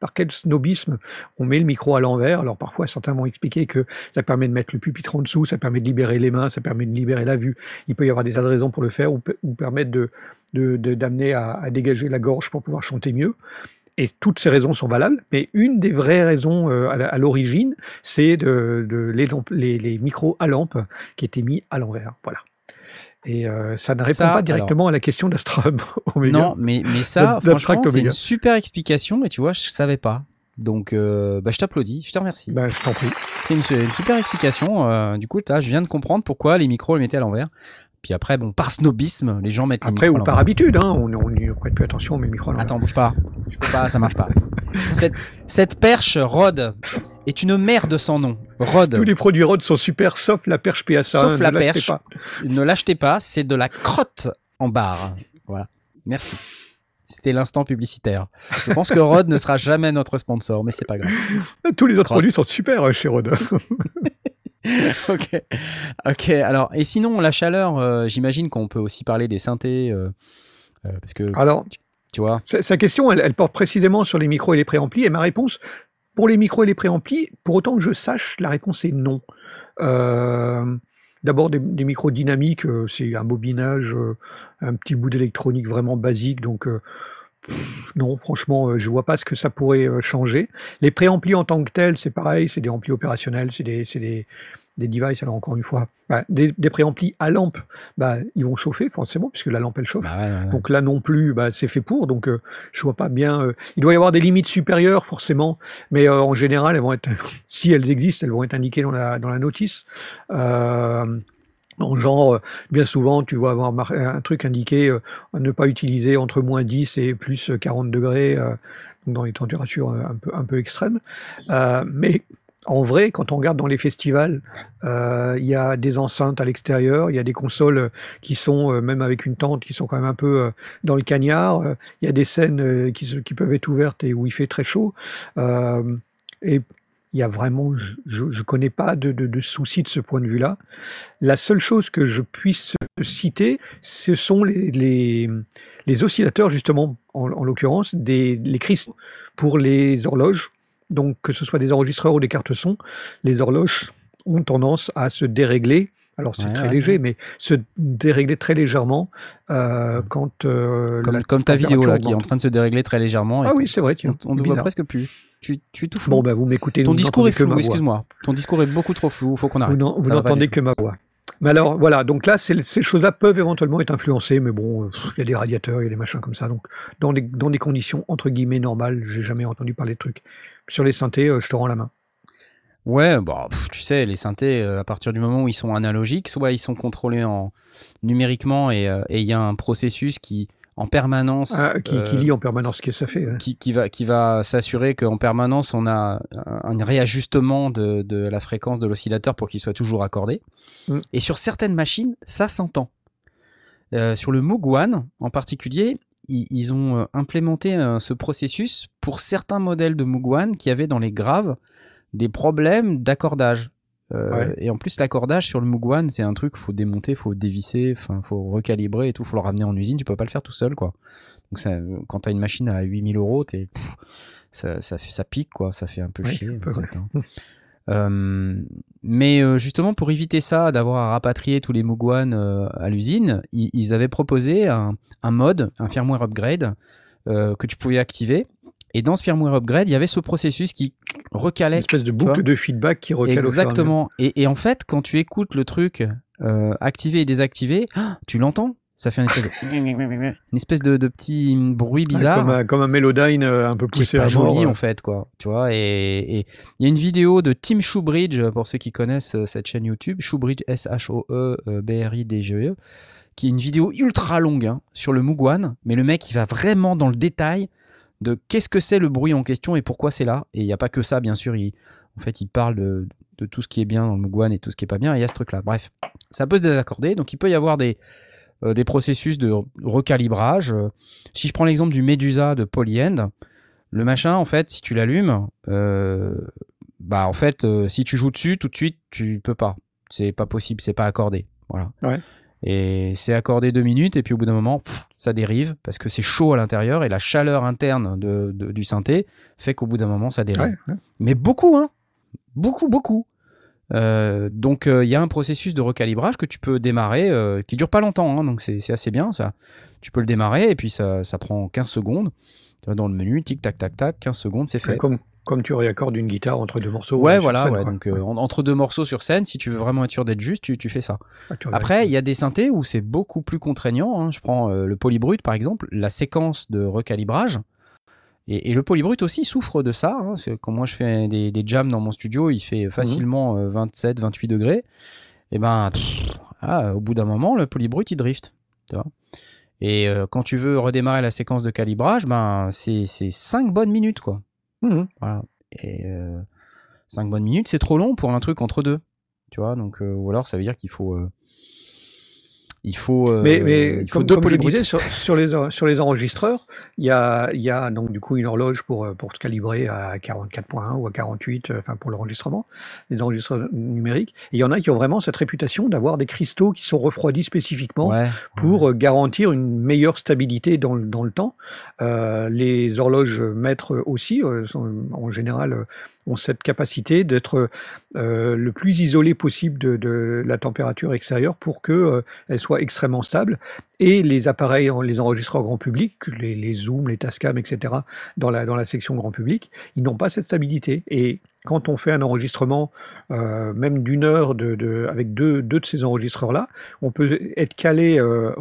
S2: par quel snobisme on met le micro à l'envers. Alors parfois, certains m'ont expliqué que ça permet de mettre le pupitre en dessous, ça permet de libérer les mains, ça permet de libérer la vue. Il peut y avoir des tas de raisons pour le faire ou, pe- ou permettre de d'amener à, dégager la gorge pour pouvoir chanter mieux. Et toutes ces raisons sont valables, mais une des vraies raisons euh, à l'origine, c'est de, les, les micros à lampe qui étaient mis à l'envers. Voilà. Et euh, ça ne répond
S1: Ça,
S2: pas directement à la question d'Astrum Omega.
S1: Non, mais, mais ça, franchement, c'est une super explication, et tu vois, je savais pas. Donc, euh, bah, je t'applaudis, je te remercie.
S2: Ben, je t'en prie.
S1: C'est une, une super explication. euh, du coup, là, je viens de comprendre pourquoi les micros les mettaient à l'envers. Puis après, bon, par snobisme, les gens mettent
S2: Après, ou par habitude, hein, on, on y prête plus attention, on met le micro à l'envers.
S1: Attends, bouge pas. Je peux pas, ça marche pas. Cette, cette perche Rode est une merde sans nom. Rode,
S2: Tous les produits Rode sont super, sauf la perche PSA.
S1: Sauf
S2: hein,
S1: la
S2: ne l'achetez
S1: perche.
S2: pas.
S1: ne l'achetez pas, c'est de la crotte en barre. Voilà. Merci. C'était l'instant publicitaire. Je pense que Rode ne sera jamais notre sponsor, mais c'est pas grave.
S2: Tous les autres
S1: Crotte.
S2: produits sont super euh, chez Rode.
S1: ok. Ok. Alors, et sinon, la chaleur, euh, j'imagine qu'on peut aussi parler des synthés. euh, euh, parce que,
S2: Alors,
S1: tu vois.
S2: sa, sa question, elle, elle porte précisément sur les micros et les préamplis, et ma réponse, pour les micros et les préamplis, pour autant que je sache, la réponse est non. D'abord, des, des micros dynamiques, c'est un bobinage, un petit bout d'électronique vraiment basique, donc non, franchement, euh, je vois pas ce que ça pourrait euh, changer. Les préamplis en tant que tels, c'est pareil, c'est des amplis opérationnels, c'est des, c'est des, des devices, alors encore une fois, bah, des, des préamplis à lampe, bah, ils vont chauffer forcément, puisque la lampe, elle chauffe.
S1: Bah ouais, ouais, ouais.
S2: Donc là non plus, bah, c'est fait pour. Donc euh, je vois pas bien. euh, il doit y avoir des limites supérieures forcément, mais euh, en général, elles vont être, si elles existent, elles vont être indiquées dans la dans la notice. Euh, en genre, euh, bien souvent, tu vas avoir un truc indiqué euh, à ne pas utiliser entre moins 10 et plus 40 degrés, euh, donc dans les températures euh, un peu, un peu extrêmes. Euh, mais en vrai, quand on regarde dans les festivals, euh, il y a des enceintes à l'extérieur, il y a des consoles euh, qui sont, euh, même avec une tente, qui sont quand même un peu euh, dans le cagnard. Euh, Il y a des scènes euh, qui, peuvent être ouvertes et où il fait très chaud. Euh, il y a vraiment, je ne connais pas de, de, de soucis de ce point de vue-là. La seule chose que je puisse citer, ce sont les, oscillateurs, justement, en, en l'occurrence, les cristaux pour les horloges. Donc, que ce soit des enregistreurs ou des cartes son, les horloges ont tendance à se dérégler. Alors, c'est
S1: Ouais,
S2: très
S1: ouais.
S2: léger, mais se dérégler très légèrement euh, quand. euh,
S1: Comme, ta vidéo là, qui est en train de se dérégler très légèrement. et
S2: Ah oui, c'est vrai, tiens.
S1: on, ne voit presque plus. Tu, tu es tout flou.
S2: Bon, bah, vous m'écoutez,
S1: Ton
S2: vous
S1: discours est flou, excuse-moi. Ton discours est beaucoup trop flou, faut qu'on arrête.
S2: vous n'entendez que ma voix. Mais alors, voilà, donc là, ces choses-là peuvent éventuellement être influencées, mais bon, euh, il y a des radiateurs, il y a des machins comme ça. Donc, dans des, dans des conditions entre guillemets normales, j'ai jamais entendu parler de trucs. Sur les synthés, euh, je te rends la main.
S1: Ouais, bah, pff, tu sais, les synthés, euh, à partir du moment où ils sont analogiques, soit ils sont contrôlés en numériquement et euh, et il y a un processus qui, en permanence,
S2: Ah, qui, qui
S1: euh,
S2: lit en permanence ce que ça fait. hein.
S1: qui, qui va, qui va s'assurer qu'en permanence, on a un, un réajustement de, de la fréquence de l'oscillateur pour qu'il soit toujours accordé.
S2: Mm.
S1: Et sur certaines machines, ça s'entend. Euh, sur le Moog One, en particulier, ils, ils ont implémenté ce processus pour certains modèles de Mugwan qui avaient dans les graves des problèmes d'accordage. Euh,
S2: Ouais.
S1: Et en plus, l'accordage sur le Mugwan, c'est un truc, faut démonter, faut dévisser, enfin, faut recalibrer et tout, faut le ramener en usine, tu peux pas le faire tout seul, quoi. Donc, ça, quand t'as une machine à 8000 euros, t'es, pff, ça, ça, fait, ça pique, quoi, ça fait un peu chier.
S2: un peu,
S1: en fait, hein. Euh, mais justement, pour éviter ça, d'avoir à rapatrier tous les Mugwan euh, à l'usine, ils, ils avaient proposé un, un mode, un firmware upgrade euh, que tu pouvais activer. Et dans ce firmware upgrade, il y avait ce processus qui
S2: Une
S1: recalait
S2: espèce de boucle de feedback qui recale au fur et.
S1: Exactement. Et, et en fait, quand tu écoutes le truc euh, activé et désactivé, tu l'entends. Ça fait une espèce de, une espèce de, de petit bruit
S2: Ouais,
S1: bizarre.
S2: comme, un, comme un Melodyne euh, un peu
S1: qui est
S2: poussé
S1: pas
S2: à mort.
S1: joli
S2: euh.
S1: en fait quoi tu vois et il y a une vidéo de Tim Shoebridge pour ceux qui connaissent euh, cette chaîne YouTube Shoebridge S H O E B R I D G E qui est une vidéo ultra longue hein, sur le Mugwan mais le mec il va vraiment dans le détail de qu'est-ce que c'est le bruit en question et pourquoi c'est là et il n'y a pas que ça bien sûr il, en fait il parle de, tout ce qui est bien dans le Mugwan et tout ce qui est pas bien et il y a ce truc là bref ça peut se désaccorder donc il peut y avoir des euh, des processus de recalibrage. Euh, Si je prends l'exemple du Medusa de Polyend, le machin, en fait, si tu l'allumes, euh, bah en fait, si tu joues dessus, tout de suite, tu peux pas. C'est pas possible, c'est pas accordé. Voilà. Et c'est accordé deux minutes, et puis au bout d'un moment, pff, ça dérive parce que c'est chaud à l'intérieur et la chaleur interne de, de- du synthé fait qu'au bout d'un moment, ça dérive.
S2: Ouais, ouais.
S1: Mais beaucoup, hein Beaucoup, beaucoup. Euh, donc euh, il y a un processus de recalibrage que tu peux démarrer, euh, qui dure pas longtemps, hein, donc c'est assez bien ça. Tu peux le démarrer et puis ça, ça prend 15 secondes. Dans le menu, tic tac tac tac, 15 secondes, c'est fait.
S2: Comme, comme tu réaccordes une guitare entre deux morceaux.
S1: Ouais,
S2: euh,
S1: voilà,
S2: scène,
S1: ouais, donc euh,
S2: Ouais.
S1: entre deux morceaux sur scène, si tu veux vraiment être sûr d'être juste, tu, tu fais ça.
S2: Ah, tu.
S1: Après, il y a des synthés où c'est beaucoup plus contraignant. hein. Je prends euh, le polybrut par exemple, la séquence de recalibrage. Et, et le polybrut aussi souffre de ça. hein. Quand moi je fais des, des jams dans mon studio, il fait facilement euh, 27, 28 degrés. Et ben, pff, ah, au bout d'un moment, le polybrut il drift. tu vois. Et euh, quand tu veux redémarrer la séquence de calibrage, ben c'est 5 bonnes minutes quoi.
S2: Mhm.
S1: Voilà. Et 5 bonnes minutes, c'est trop long pour un truc entre deux. Tu vois, donc, euh, ou alors ça veut dire qu'il faut. Il faut. euh,
S2: Mais, mais
S1: il faut
S2: comme, comme je disais, sur, sur, les, sur les enregistreurs, il y a, il y a donc du coup une horloge pour, euh, pour se calibrer à 44.1 ou à 48, euh, enfin pour l'enregistrement, les enregistreurs numériques. Et il y en a qui ont vraiment cette réputation d'avoir des cristaux qui sont refroidis spécifiquement
S1: Ouais,
S2: pour euh, garantir une meilleure stabilité dans, le- dans le temps. Euh, les horloges maîtres aussi, euh, sont, en général, ont cette capacité d'être euh, le plus isolé possible de, la température extérieure pour que euh, elle soit extrêmement stable. Et les appareils, les enregistreurs grand public, les, les Zoom, les Tascam, etc., dans la, section grand public, ils n'ont pas cette stabilité. Et quand on fait un enregistrement, euh, même d'une heure avec deux, de ces enregistreurs-là, on peut être calé euh,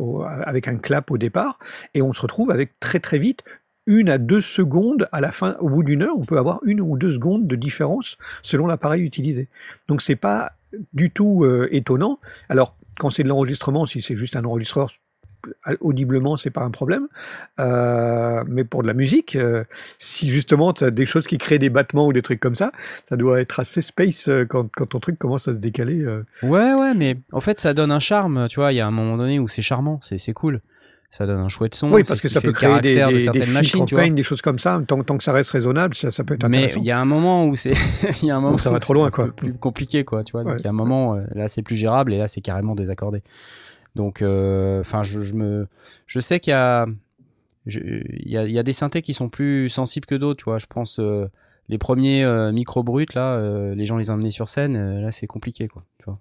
S2: avec un clap au départ et on se retrouve avec très très vite une à deux secondes à la fin, au bout d'une heure, on peut avoir une ou deux secondes de différence selon l'appareil utilisé. Donc c'est pas du tout euh, étonnant. Alors quand c'est de l'enregistrement, si c'est juste un enregistreur audiblement, c'est pas un problème. Euh, mais pour de la musique, euh, si justement tu as des choses qui créent des battements ou des trucs comme ça, ça doit être assez space euh, quand, ton truc commence à se décaler. euh.
S1: ouais, ouais, mais en fait, ça donne un charme. Tu vois, il y a un moment donné où c'est charmant, c'est cool. Ça donne un chouette son.
S2: Oui, parce
S1: ce
S2: que ça peut créer des,
S1: caractère de
S2: des, des
S1: machines,
S2: pain, des choses comme ça. Tant, tant que ça reste raisonnable, ça, ça peut être
S1: Mais
S2: intéressant.
S1: il y a un moment où c'est, il y a un moment
S2: ça va
S1: où
S2: trop loin, quoi.
S1: plus compliqué, quoi. Tu vois,
S2: Ouais.
S1: il y a un moment euh, là c'est plus gérable et là c'est carrément désaccordé. Donc, euh, enfin, je, je me, je sais qu'il y a, il y y a des synthés qui sont plus sensibles que d'autres. Tu vois, je pense euh, les premiers euh, micro bruts là, euh, les gens les emmener sur scène, là c'est compliqué, quoi. Tu vois.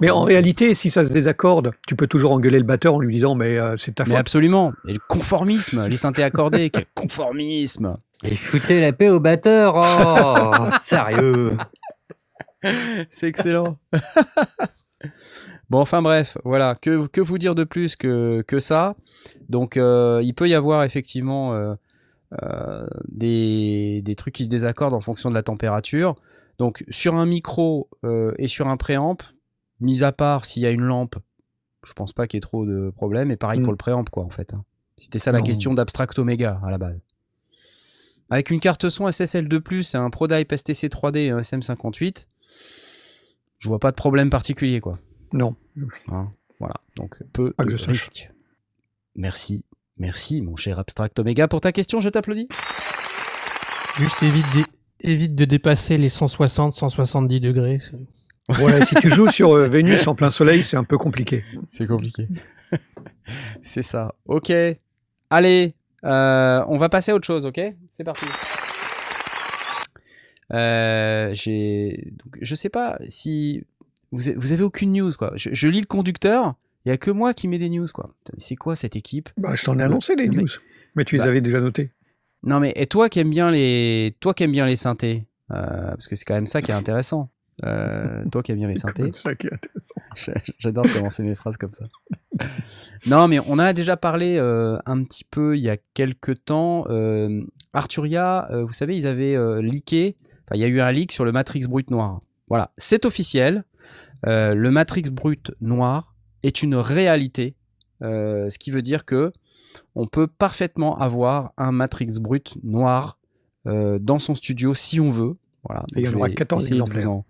S2: Mais en réalité, si ça se désaccorde, tu peux toujours engueuler le batteur en lui disant mais euh, c'est ta
S1: Mais
S2: faute.
S1: absolument. Et le conformisme, les synthés accordés, quel conformisme.
S4: Et foutez la paix au batteur. Oh, sérieux.
S1: C'est excellent. bon, enfin bref, voilà. Que, que vous dire de plus que, que ça? Donc, euh, il peut y avoir effectivement euh, euh, des, des trucs qui se désaccordent en fonction de la température. Donc, sur un micro euh, et sur un préamp, mis à part s'il y a une lampe, je pense pas qu'il y ait trop de problèmes. Et pareil
S2: Mm.
S1: pour le préamp, quoi, en fait. hein. C'était ça la
S2: Non.
S1: question d'Abstract Omega à la base. Avec une carte son SSL2+, et un ProDype STC 3D et un SM58, je vois pas de problème particulier, quoi.
S2: Non.
S1: Hein, voilà, donc peu de
S2: je sache.
S1: risque. Merci Merci, mon cher Abstract Omega, pour ta question. Je t'applaudis.
S3: Juste évite, évite de dépasser les 160, 170 degrés.
S2: Ouais, si tu joues sur euh, Vénus en plein soleil, c'est un peu compliqué.
S1: C'est compliqué. c'est ça. Ok. Allez, euh, on va passer à autre chose, ok? C'est parti. Euh, j'ai, donc, je sais pas si vous, avez aucune news quoi. Je, je lis le conducteur, il y a que moi qui mets des news quoi. Putain, mais C'est quoi cette équipe?
S2: Bah, je t'en ai annoncé les
S1: Mais-
S2: news, mais tu les
S1: Bah.
S2: avais déjà notés.
S1: Non mais et toi qui aimes bien les, toi qui aimes bien les synthés, euh, parce que c'est quand même ça qui est intéressant. Euh, toi qui
S2: qui est intéressant.
S1: J'adore commencer mes phrases comme ça. non, mais on a déjà parlé euh, un petit peu il y a quelques temps. euh, Arturia, euh, vous savez, ils avaient leaké. Enfin, il y a eu un leak sur le Matrix Brut noir. Voilà, c'est officiel. Le Matrix Brut noir est une réalité. ce qui veut dire que on peut parfaitement avoir un Matrix Brut noir dans son studio si on veut. Voilà.
S2: Et il y en aura
S1: vais
S2: 14
S1: essayer de vous
S2: exemplaires.
S1: en-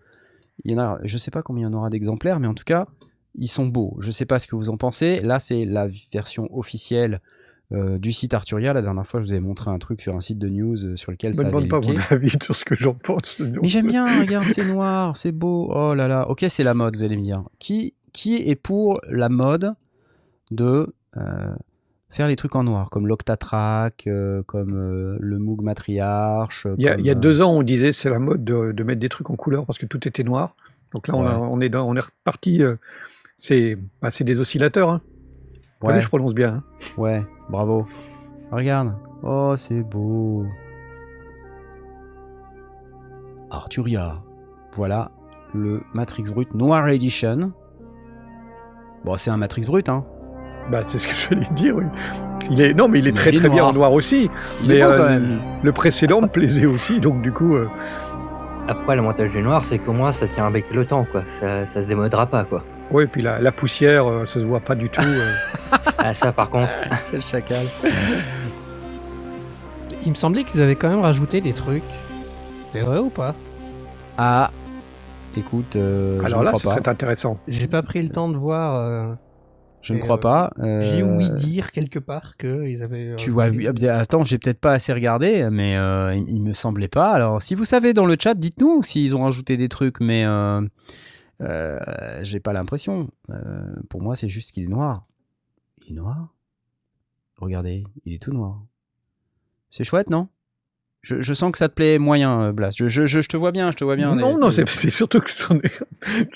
S1: Il y en a, je sais pas combien il y en aura d'exemplaires, mais en tout cas, ils sont beaux. Je sais pas ce que vous en pensez. Là, c'est la version officielle euh, du site Arturia. La dernière fois, je vous avais montré un truc sur un site de news euh, sur lequel
S2: Ne
S1: ça
S2: me
S1: avait
S2: demande pas mon avis sur ce que j'en pense. non.
S1: Mais j'aime bien, regarde, c'est noir, c'est beau. Oh là là. Ok, c'est la mode, vous allez me dire. Qui, qui est pour la mode de euh, faire les trucs en noir, comme l'Octatrack, euh, comme euh, le Moog Matriarch
S2: Il y a,
S1: comme,
S2: il y a
S1: euh,
S2: deux ans, on disait c'est la mode de, de mettre des trucs en couleur parce que tout était noir. Donc là, on, a-
S1: Ouais.
S2: on est, dans- on est reparti. euh, c'est bah, c'est des oscillateurs. Hein.
S1: Ouais,
S2: je prononce bien. hein.
S1: ouais, bravo. Regarde. Oh, c'est beau. Arturia. Voilà le Matrix Brut Noir Edition. Bon, c'est un Matrix Brut, hein.
S2: Bah, c'est ce que j'allais dire. oui. Il est, non, mais il est
S1: Mais
S2: très
S1: il est
S2: très bien en noir aussi.
S1: Il
S2: Mais, euh,
S1: quand même.
S2: Le précédent me plaisait aussi, donc du coup, euh,
S4: Après, l'avantage du noir, c'est qu'au moins, ça tient avec le temps, quoi. Ça, ça se démodera pas, quoi.
S2: ouais. Puis la, la poussière, euh, ça se voit pas du tout. euh.
S4: Ah, ça, par contre,
S1: Quel chacal.
S3: Il me semblait qu'ils avaient quand même rajouté des trucs. C'est vrai ou pas?
S1: Ah, écoute, euh, je
S2: Alors là, ce serait intéressant.
S3: J'ai pas pris le temps de voir. Euh,
S1: Je ne crois
S3: euh,
S1: pas. euh,
S3: J'ai ouï dire quelque part qu'ils avaient.
S1: Tu vois, ah, attends, j'ai peut-être pas assez regardé, mais euh, il, il me semblait pas. Alors, si vous savez dans le chat, dites-nous s'ils ont rajouté des trucs, mais euh, euh, j'ai pas l'impression. Euh, pour moi, c'est juste qu'il est noir. Il est noir? Regardez, il est tout noir. C'est chouette, non? Je, je sens que ça te plaît moyen, euh, Blast. Je, je, je- je te vois bien, je te vois bien.
S2: non, non, c'est surtout que j'en ai.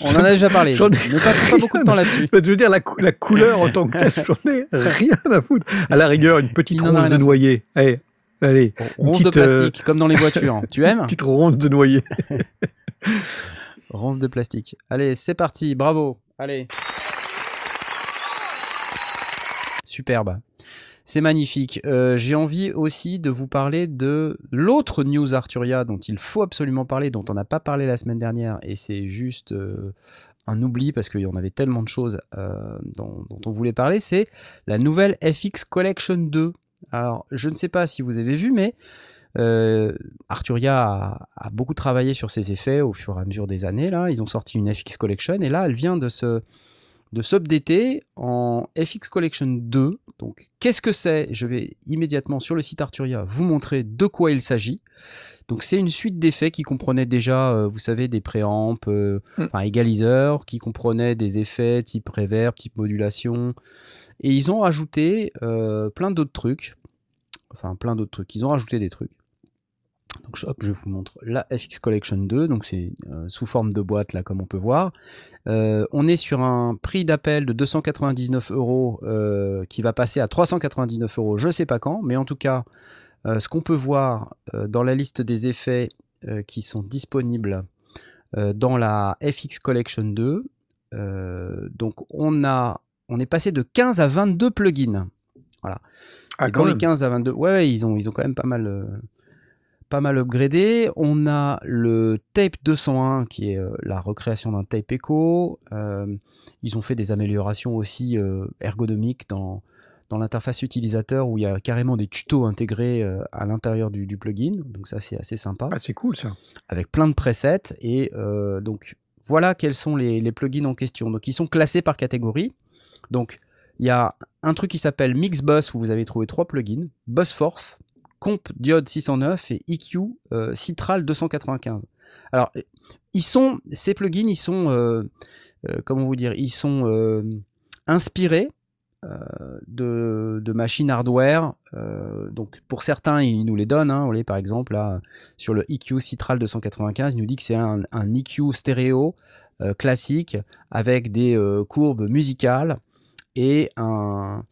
S1: On en a déjà parlé.
S2: J'en ai
S1: Ne passe pas beaucoup de temps là-dessus.
S2: Je veux dire, la, cou- la couleur en tant que telle, j'en ai rien à foutre. À la rigueur, une petite
S1: a
S2: ronce de noyer. Allez, allez,
S1: Ronce de
S2: petite, euh,
S1: plastique, comme dans les voitures. tu aimes?
S2: Petite ronce de noyer.
S1: Ronce de plastique. Allez, c'est parti, bravo. Allez. Superbe. C'est magnifique. Euh, J'ai envie aussi de vous parler de l'autre news Arturia dont il faut absolument parler, dont on n'a pas parlé la semaine dernière, et c'est juste euh, un oubli parce qu'il y en avait tellement de choses euh, dont, on voulait parler. C'est la nouvelle FX Collection 2. Alors, je ne sais pas si vous avez vu, mais Arturia a, a beaucoup travaillé sur ses effets au fur et à mesure des années. Là, ils ont sorti une FX Collection et là, elle vient de se de s'updater en FX Collection 2. Donc, qu'est-ce que c'est? Je vais immédiatement sur le site Arturia vous montrer de quoi il s'agit. Donc, c'est une suite d'effets qui comprenait déjà, euh, vous savez, des préamps, euh,
S2: Mm.
S1: enfin égaliseurs, qui comprenaient des effets type reverb, type modulation. Et ils ont rajouté euh, plein d'autres trucs. Enfin, plein d'autres trucs. Ils ont rajouté des trucs. Donc hop, je vous montre la FX Collection 2, donc c'est euh, sous forme de boîte là comme on peut voir. Euh, on est sur un prix d'appel de 299 euros euh, qui va passer à 399 euros, je sais pas quand, mais en tout cas, ce qu'on peut voir dans la liste des effets qui sont disponibles dans la FX Collection 2, euh, donc on a, on est passé de 15 à 22 plugins.
S2: Ah,
S1: Et
S2: quand
S1: dans les
S2: même.
S1: 15 à 22, ouais, ouais, ils ont, ils ont quand même pas mal, pas mal upgradé. On a le Tape 201 qui est euh, la recréation d'un Tape Echo. Euh, ils ont fait des améliorations aussi euh, ergonomiques dans, dans l'interface utilisateur où il y a carrément des tutos intégrés à l'intérieur du, du plugin. Donc ça, c'est assez sympa
S2: Ah, c'est cool ça.
S1: avec plein de presets. Et euh, donc, voilà quels sont les, les plugins en question. Donc, ils sont classés par catégorie. Donc, Il y a un truc qui s'appelle Mixbus où vous avez trouvé trois plugins Bus Force, Comp Diode 609 et EQ euh, Citral 295. Alors, ces plugins, ils sont, euh, euh, comment dire, ils sont inspirés de, machines hardware. Donc, pour certains, ils nous les donnent. Hein. Vous voyez, par exemple, sur le EQ Citral 295, il nous dit que c'est un, un EQ stéréo classique avec des courbes musicales et un,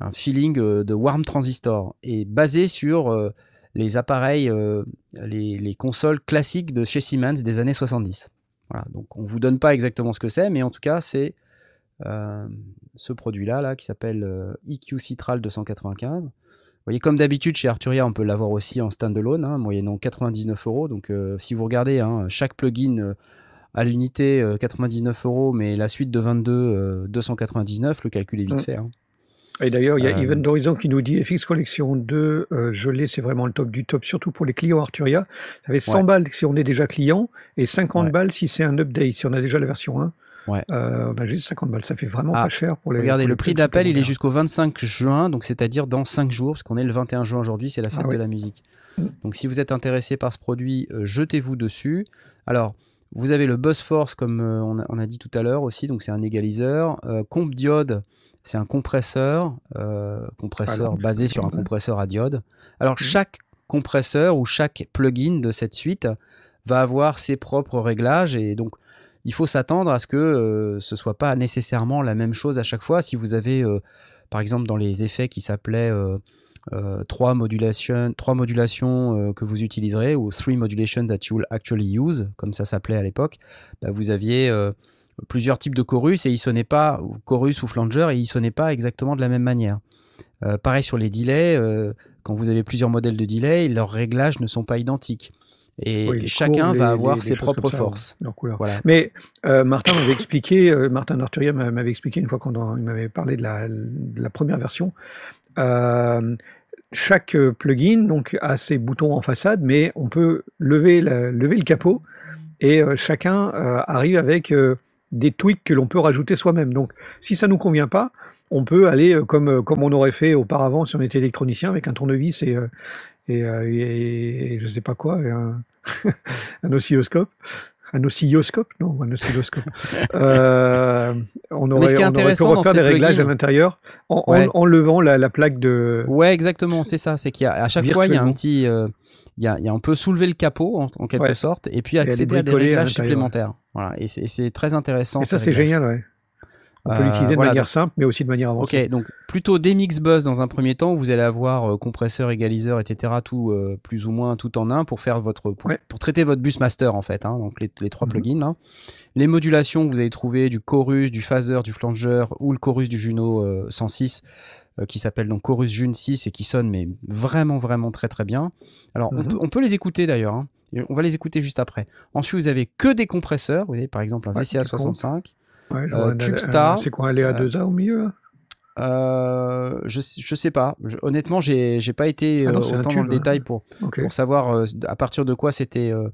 S1: un feeling euh, de warm transistor et basé sur euh, les appareils, euh, les, les consoles classiques de chez Siemens des années 70. Voilà, donc on vous donne pas exactement ce que c'est, mais en tout cas c'est ce produit-là là, qui s'appelle EQ Citral 295. Vous voyez, comme d'habitude chez Arturia, on peut l'avoir aussi en standalone, hein, moyennant 99 euros. Donc si vous regardez, hein, chaque plugin à l'unité euh, 99 euros, mais la suite de 22 euh, 299, le calcul est vite fait. hein.
S2: Et d'ailleurs, il y a
S1: Euh,
S2: Even d'Horizon qui nous dit FX Collection 2, euh, je l'ai, c'est vraiment le top du top, surtout pour les clients Arturia. Ça fait 100
S1: Ouais.
S2: balles si on est déjà client et 50
S1: Ouais.
S2: balles si c'est un update, si on a déjà la version 1.
S1: Ouais.
S2: Euh, on a juste 50 balles. Ça fait vraiment
S1: Ah,
S2: pas cher pour les.
S1: Regardez,
S2: pour
S1: le prix d'appel, il est jusqu'au 25 juin, donc c'est-à-dire dans 5 jours, parce qu'on est le 21 juin aujourd'hui, c'est la fête
S2: Ah oui.
S1: de la musique. Donc si vous êtes intéressé par ce produit, euh, jetez-vous dessus. Alors, vous avez le Buzz Force, comme euh, on, a, on a dit tout à l'heure aussi, donc c'est un égaliseur. Comp Diode, c'est un compresseur, euh, compresseur
S2: Alors,
S1: basé sur un compresseur à diode. Alors, chaque compresseur ou chaque plugin de cette suite va avoir ses propres réglages et donc il faut s'attendre à ce que euh, ce soit pas nécessairement la même chose à chaque fois. Si vous avez, euh, par exemple, dans les effets qui s'appelaient euh, euh, trois modulations, trois modulations que vous utiliserez ou three modulations that you will actually use, comme ça s'appelait à l'époque, bah, vous aviez plusieurs types de chorus et ils sonnaient pas ou chorus ou flanger et ils sonnaient pas exactement de la même manière. Euh, pareil sur les delays, euh, quand vous avez plusieurs modèles de delay, leurs réglages ne sont pas identiques. Et
S2: Oui,
S1: chacun
S2: courbes,
S1: va
S2: les-
S1: avoir
S2: les-
S1: ses propres
S2: ça,
S1: forces.
S2: leur couleur.
S1: Voilà.
S2: Mais euh, Martin m'avait expliqué, Martin Arturia m'a- m'avait expliqué une fois quand on- il m'avait parlé de la, de la première version. chaque plugin donc a ses boutons en façade, mais on peut lever, la- lever le capot et euh, chacun euh, arrive avec euh, des tweaks que l'on peut rajouter soi-même. Donc, si ça nous convient pas, on peut aller euh, comme euh, comme on aurait fait auparavant si on était électronicien avec un tournevis et euh, et, et- et je sais pas quoi, et un, un oscilloscope. Un oscilloscope? Non, un oscilloscope. Euh, on aurait, on aurait pu refaire des réglages à l'intérieur en, en-
S1: Ouais.
S2: en levant la, la plaque de.
S1: Ouais, exactement, c'est ça. C'est qu'il y a à chaque fois, il y a un petit, euh, il y a, il y a- on peut soulever le capot en, en quelque
S2: Ouais.
S1: sorte et puis accéder à des
S2: à
S1: réglages
S2: ouais.
S1: Voilà, et c'est très intéressant.
S2: Et ça,
S1: ces
S2: c'est génial, ouais. On peut
S1: Euh,
S2: l'utiliser de
S1: voilà,
S2: manière
S1: donc-
S2: simple, mais aussi de manière avancée.
S1: Ok, donc plutôt des mix buzz dans un premier temps, où vous allez avoir euh, compresseur, égaliseur, etc. Tout euh, plus ou moins tout en un pour faire votre pour,
S2: Ouais.
S1: pour traiter votre bus master en fait. hein, donc les, les trois
S2: Mhm.
S1: plugins. là. Les modulations, vous allez trouver du chorus, du phaser, du flanger ou le chorus du Juno euh, 106 euh, qui s'appelle donc chorus June 6 et qui sonne mais vraiment vraiment très très bien. Alors on,
S2: Mhm.
S1: peut, on peut les écouter d'ailleurs. hein, on va les écouter juste après. Ensuite vous avez que des compresseurs. Vous voyez par exemple un
S2: Ouais,
S1: VCA
S2: des comptes.
S1: 65.
S2: Ouais,
S1: euh, Tubestar,
S2: C'est quoi un Léa 2A au milieu
S1: Euh, je, je sais pas. Je- honnêtement, j'ai pas été
S2: Ah non,
S1: euh, dans le
S2: hein.
S1: détail pour, pour savoir euh, à partir de quoi c'était euh,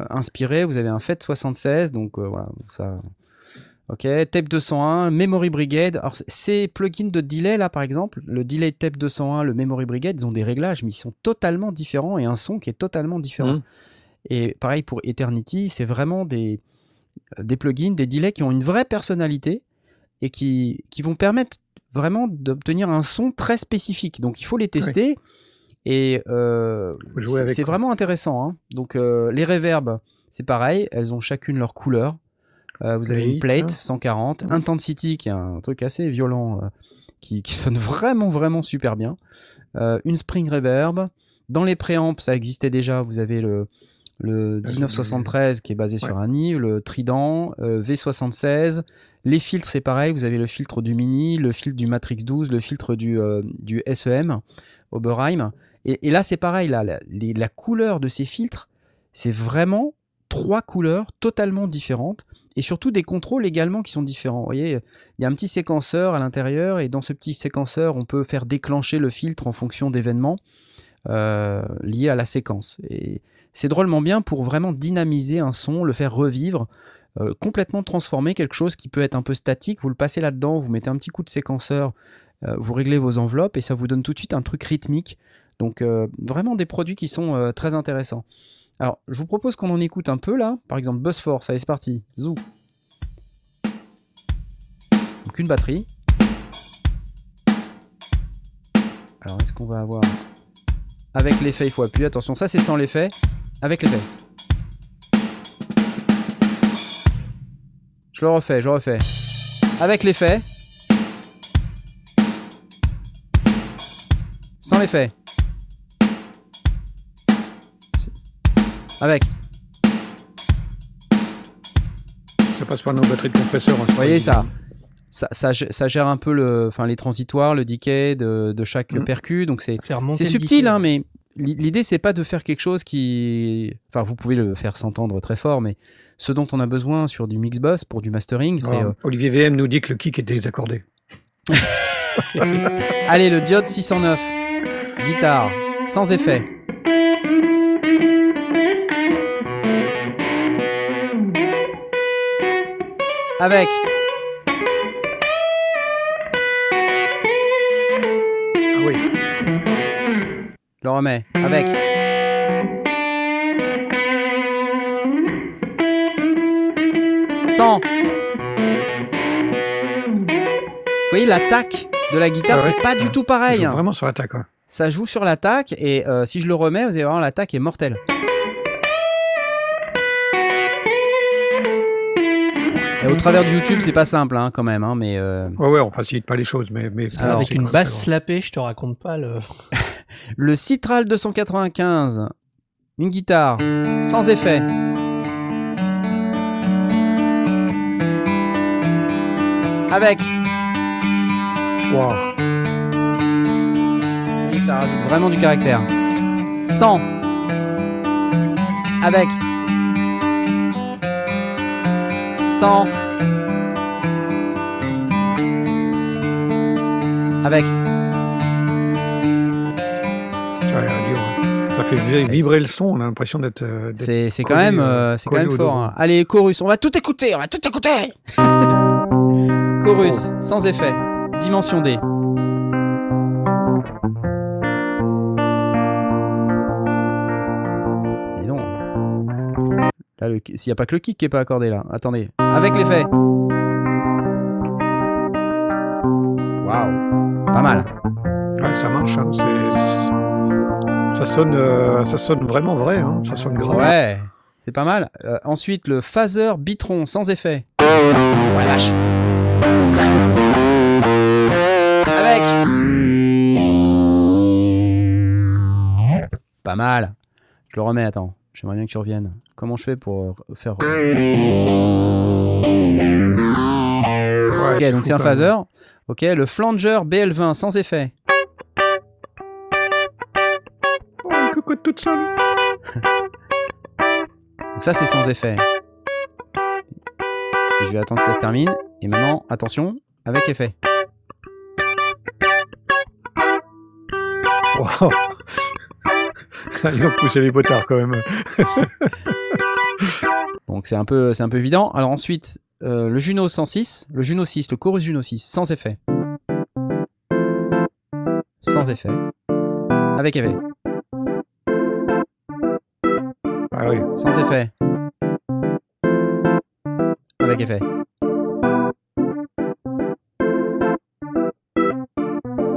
S1: euh, inspiré. Vous avez un FET 76, donc euh, voilà, ça. Ok, Tape 201, Memory Brigade. Alors ces plugins de delay là, par exemple, le delay Tape 201, le Memory Brigade, ils ont des réglages, mais ils sont totalement différents et un son qui est totalement différent.
S2: Mhm.
S1: Et pareil pour Eternity, c'est vraiment des des plugins, des delays qui ont une vraie personnalité et qui, qui vont permettre vraiment d'obtenir un son très spécifique. Donc il faut les tester et euh, c'est vraiment intéressant. hein. Donc euh, les reverbs, c'est pareil, elles ont chacune leur couleur. Euh, vous avez une
S2: Plate,
S1: plate
S2: hein.
S1: 140,
S2: Ouais.
S1: Intensity qui est un truc assez violent euh, qui, qui sonne vraiment vraiment super bien. Euh, une spring reverb. Dans les préamps, ça existait déjà. Vous avez le, le
S2: Ah, j'ai
S1: 1973 qui est basé sur un i, le Trident, euh, V76. Les filtres, c'est pareil. Vous avez le filtre du Mini, le filtre du Matrix 12, le filtre du, du SEM, Oberheim. Et, et là, c'est pareil. Là, la, les- la couleur de ces filtres, c'est vraiment trois couleurs totalement différentes et surtout des contrôles également qui sont différents. Vous voyez, il y a un petit séquenceur à l'intérieur et dans ce petit séquenceur, on peut faire déclencher le filtre en fonction d'événements euh, liés à la séquence. Et c'est drôlement bien pour vraiment dynamiser un son, le faire revivre. euh, complètement transformer quelque chose qui peut être un peu statique. Vous le passez là-dedans, vous mettez un petit coup de séquenceur, euh, vous réglez vos enveloppes et ça vous donne tout de suite un truc rythmique. Donc vraiment des produits qui sont très intéressants. Alors je vous propose qu'on en écoute un peu là. Par exemple Buzz Force, allez c'est parti. Zou. Donc une batterie. Alors est-ce qu'on va avoir avec l'effet il faut appuyer. Attention ça c'est sans l'effet. Avec l'effet. Je le refais, je le refais. Avec l'effet. Sans l'effet. Avec.
S2: Ça passe par nos batteries de compresseur. hein,
S1: Vous voyez ça ça, ça, gè- ça gère un peu le, enfin, les transitoires, le decay de, de chaque
S2: Mhm.
S1: percu. Donc c'est subtil,
S3: decay.
S1: hein, mais l'i- l'idée c'est pas de faire quelque chose qui, enfin, vous pouvez le faire s'entendre très fort, mais ce dont on a besoin sur du mix boss pour du mastering, c'est
S2: Ah,
S1: euh,
S2: Olivier VM nous dit que le kick est désaccordé.
S1: allez le diode 609, guitare, sans effet. Avec.
S2: Ah oui,
S1: Je le remets. Avec. Sans. Vous voyez l'attaque de la guitare,
S2: Ah ouais.
S1: c'est pas du tout pareil.
S2: sont
S1: hein.
S2: vraiment sur l'attaque. hein.
S1: Ça joue sur l'attaque et euh, si je le remets, vous allez voir l'attaque est mortelle. Et au travers du YouTube, c'est pas simple hein, quand même, hein, mais euh,
S2: Ouais, ouais, on facilite pas les choses, mais. mais
S1: Alors,
S3: Avec une basse slapée, je te raconte pas le.
S1: le Citral 295, une guitare sans effet. Avec.
S2: Wow.
S1: Ça rajoute vraiment du caractère. Sans. Avec. Sans. Avec.
S2: Ça hein. Ça fait vi- vibrer le son, on a l'impression d'être. euh,
S1: C'est c'est quand même,
S2: euh,
S1: euh, c'est quand même fort. hein. Allez, chorus, on va tout écouter, on va tout écouter. chorus, sans effet. Dimension D. S'il n'y a pas que le kick qui est pas accordé là. Attendez. Avec l'effet. Waouh. Pas mal.
S2: Ouais, ça marche, hein. c'est- Ça sonne, euh, ça sonne vraiment vrai, hein. Ça sonne grave.
S1: Ouais. C'est pas mal. Euh, ensuite, le phaser bitron sans effet. Oh la vache. Avec. Pas mal. Je le remets, attends. J'aimerais bien que tu reviennes. Comment je fais pour faire. Ok, donc c'est un phaser. Ok, le flanger BL20 sans effet.
S2: Oh, une cocotte toute seule.
S1: Donc ça, c'est sans effet. Et je vais attendre que ça se termine. Et maintenant, attention, avec effet.
S2: Wow. Ils ont poussé les potards quand même.
S1: Donc c'est un peu, c'est un peu évident. Alors ensuite, euh, le Juno 106, le Juno 6, le chorus Juno 6, sans effet. Sans effet. Avec effet.
S2: Ah oui.
S1: Sans effet. Avec effet.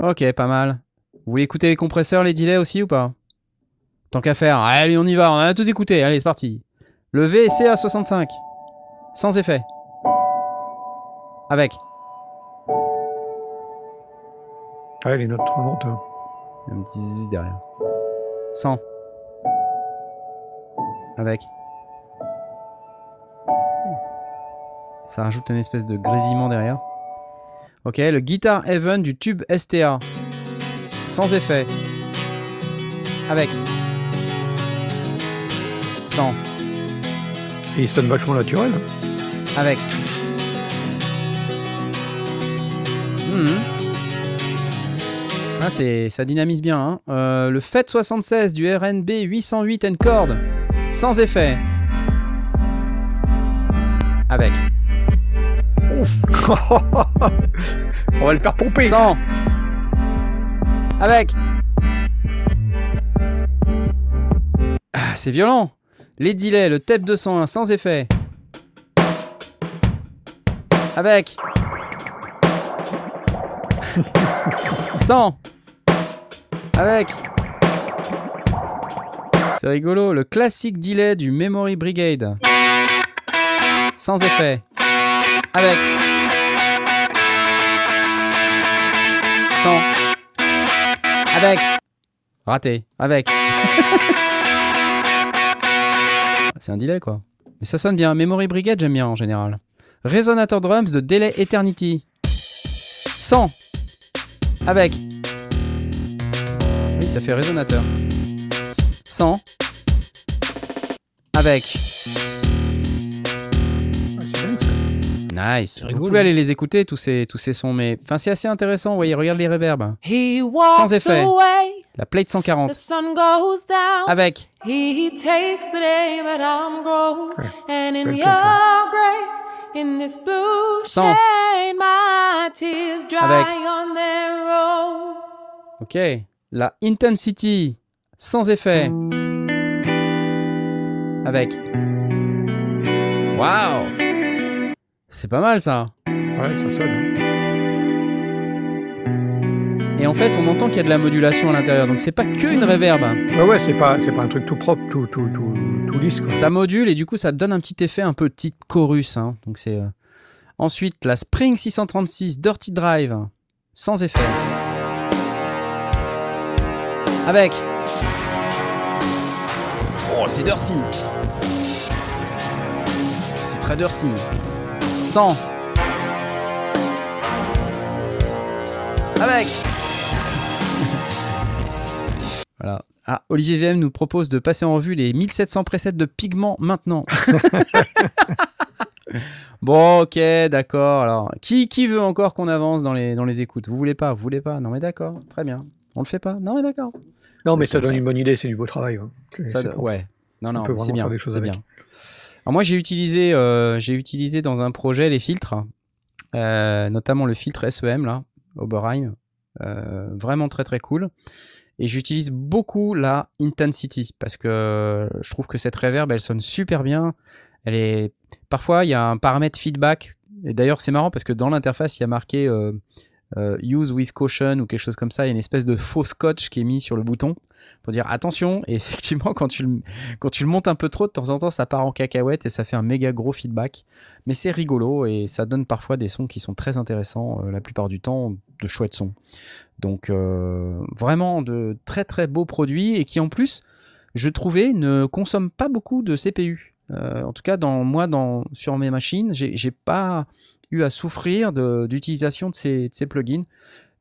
S1: Ok, pas mal. Vous voulez écouter les compresseurs, les delays aussi ou pas? Tant qu'à faire, allez on y va, on a tout écouté, allez c'est parti. Le VSC 65 sans effet. Avec.
S2: Ah, les notes remontent. hein.
S1: Un petit zizi derrière. Sans. Avec. Ça rajoute une espèce de grésillement derrière. Ok, le Guitar Heaven du tube STA. Sans effet. Avec. Sans.
S2: Et ils sonnent vachement naturels. hein.
S1: Avec. Ah, c'est, ça dynamise bien. hein. Euh, le FET 76 du RNB 808 N-Cord. Sans effet. Avec.
S2: On va le faire pomper.
S1: 100. Avec. Ah, c'est violent. Les delays, le TEP 201 sans effet. Avec. 100. Avec. C'est rigolo, le classique delay du Memory Brigade. Sans effet. Avec. 100. Avec. Raté. Avec. C'est un delay quoi. Mais ça sonne bien. Memory Brigade, j'aime bien en général. Resonator Drums de Delay Eternity. 100. Avec. Oui, ça fait résonateur. 100. Avec.
S2: Ah.
S1: Nice. Vous pouvez aller les écouter, tous ces, tous ces sons. Mais enfin, c'est assez intéressant. Vous voyez, regarde les reverbs.
S6: He walks
S1: effet.
S6: away,
S1: La plate
S6: the
S1: 140.
S6: sun goes down.
S1: Avec.
S6: He takes the day, but I'm grown.
S2: Ouais,
S6: And in your grave, in this blue
S1: Sans.
S6: shade, my tears dry
S1: Avec.
S6: on their own.
S1: Ok. La Intensity. Sans effet. Avec. Waouh. C'est pas mal ça.
S2: Ouais, ça sonne.
S1: Et en fait, on entend qu'il y a de la modulation à l'intérieur. Donc c'est pas que une reverb.
S2: Ouais, ouais, c'est pas, c'est pas un truc tout propre, tout, tout, tout, tout lisse, quoi.
S1: Ça module et du coup, ça donne un petit effet un peu type chorus. hein. Donc c'est. euh, Ensuite, la Spring 636 Dirty Drive. Sans effet. Avec. Oh, c'est dirty. C'est très dirty. 100. Avec. Voilà. Ah, Olivier VM nous propose de passer en revue les 1700 presets de pigments maintenant. bon, ok, d'accord. Alors, qui, qui veut encore qu'on avance dans les, dans les écoutes? Vous voulez pas? Vous voulez pas? Non, mais d'accord, très bien. On le fait pas? Non, mais d'accord.
S2: Non, mais ça donne
S1: ça.
S2: une bonne idée, c'est du beau travail. hein.
S1: Ça, ouais. Non, non,
S2: peut
S1: mais c'est
S2: vraiment
S1: bien.
S2: faire des choses
S1: c'est
S2: avec.
S1: bien. Alors moi, j'ai utilisé, euh, j'ai utilisé dans un projet les filtres, euh, notamment le filtre SEM là, Oberheim, euh, vraiment très très cool. Et j'utilise beaucoup la intensity parce que je trouve que cette reverb, elle sonne super bien. Elle est parfois il y a un paramètre feedback. Et d'ailleurs, c'est marrant parce que dans l'interface, il y a marqué euh, euh, use with caution ou quelque chose comme ça. Il y a une espèce de faux scotch qui est mis sur le bouton pour dire attention. Et effectivement, quand tu le, montes un peu trop, de temps en temps, ça part en cacahuète et ça fait un méga gros feedback. Mais c'est rigolo et ça donne parfois des sons qui sont très intéressants, euh, la plupart du temps, de chouettes sons. Donc, euh, vraiment de très très beaux produits et qui en plus, je trouvais, ne consomment pas beaucoup de CPU. Euh, en tout cas, dans, moi, dans, sur mes machines, j'ai pas eu à souffrir d'utilisation de, ces, de ces plugins.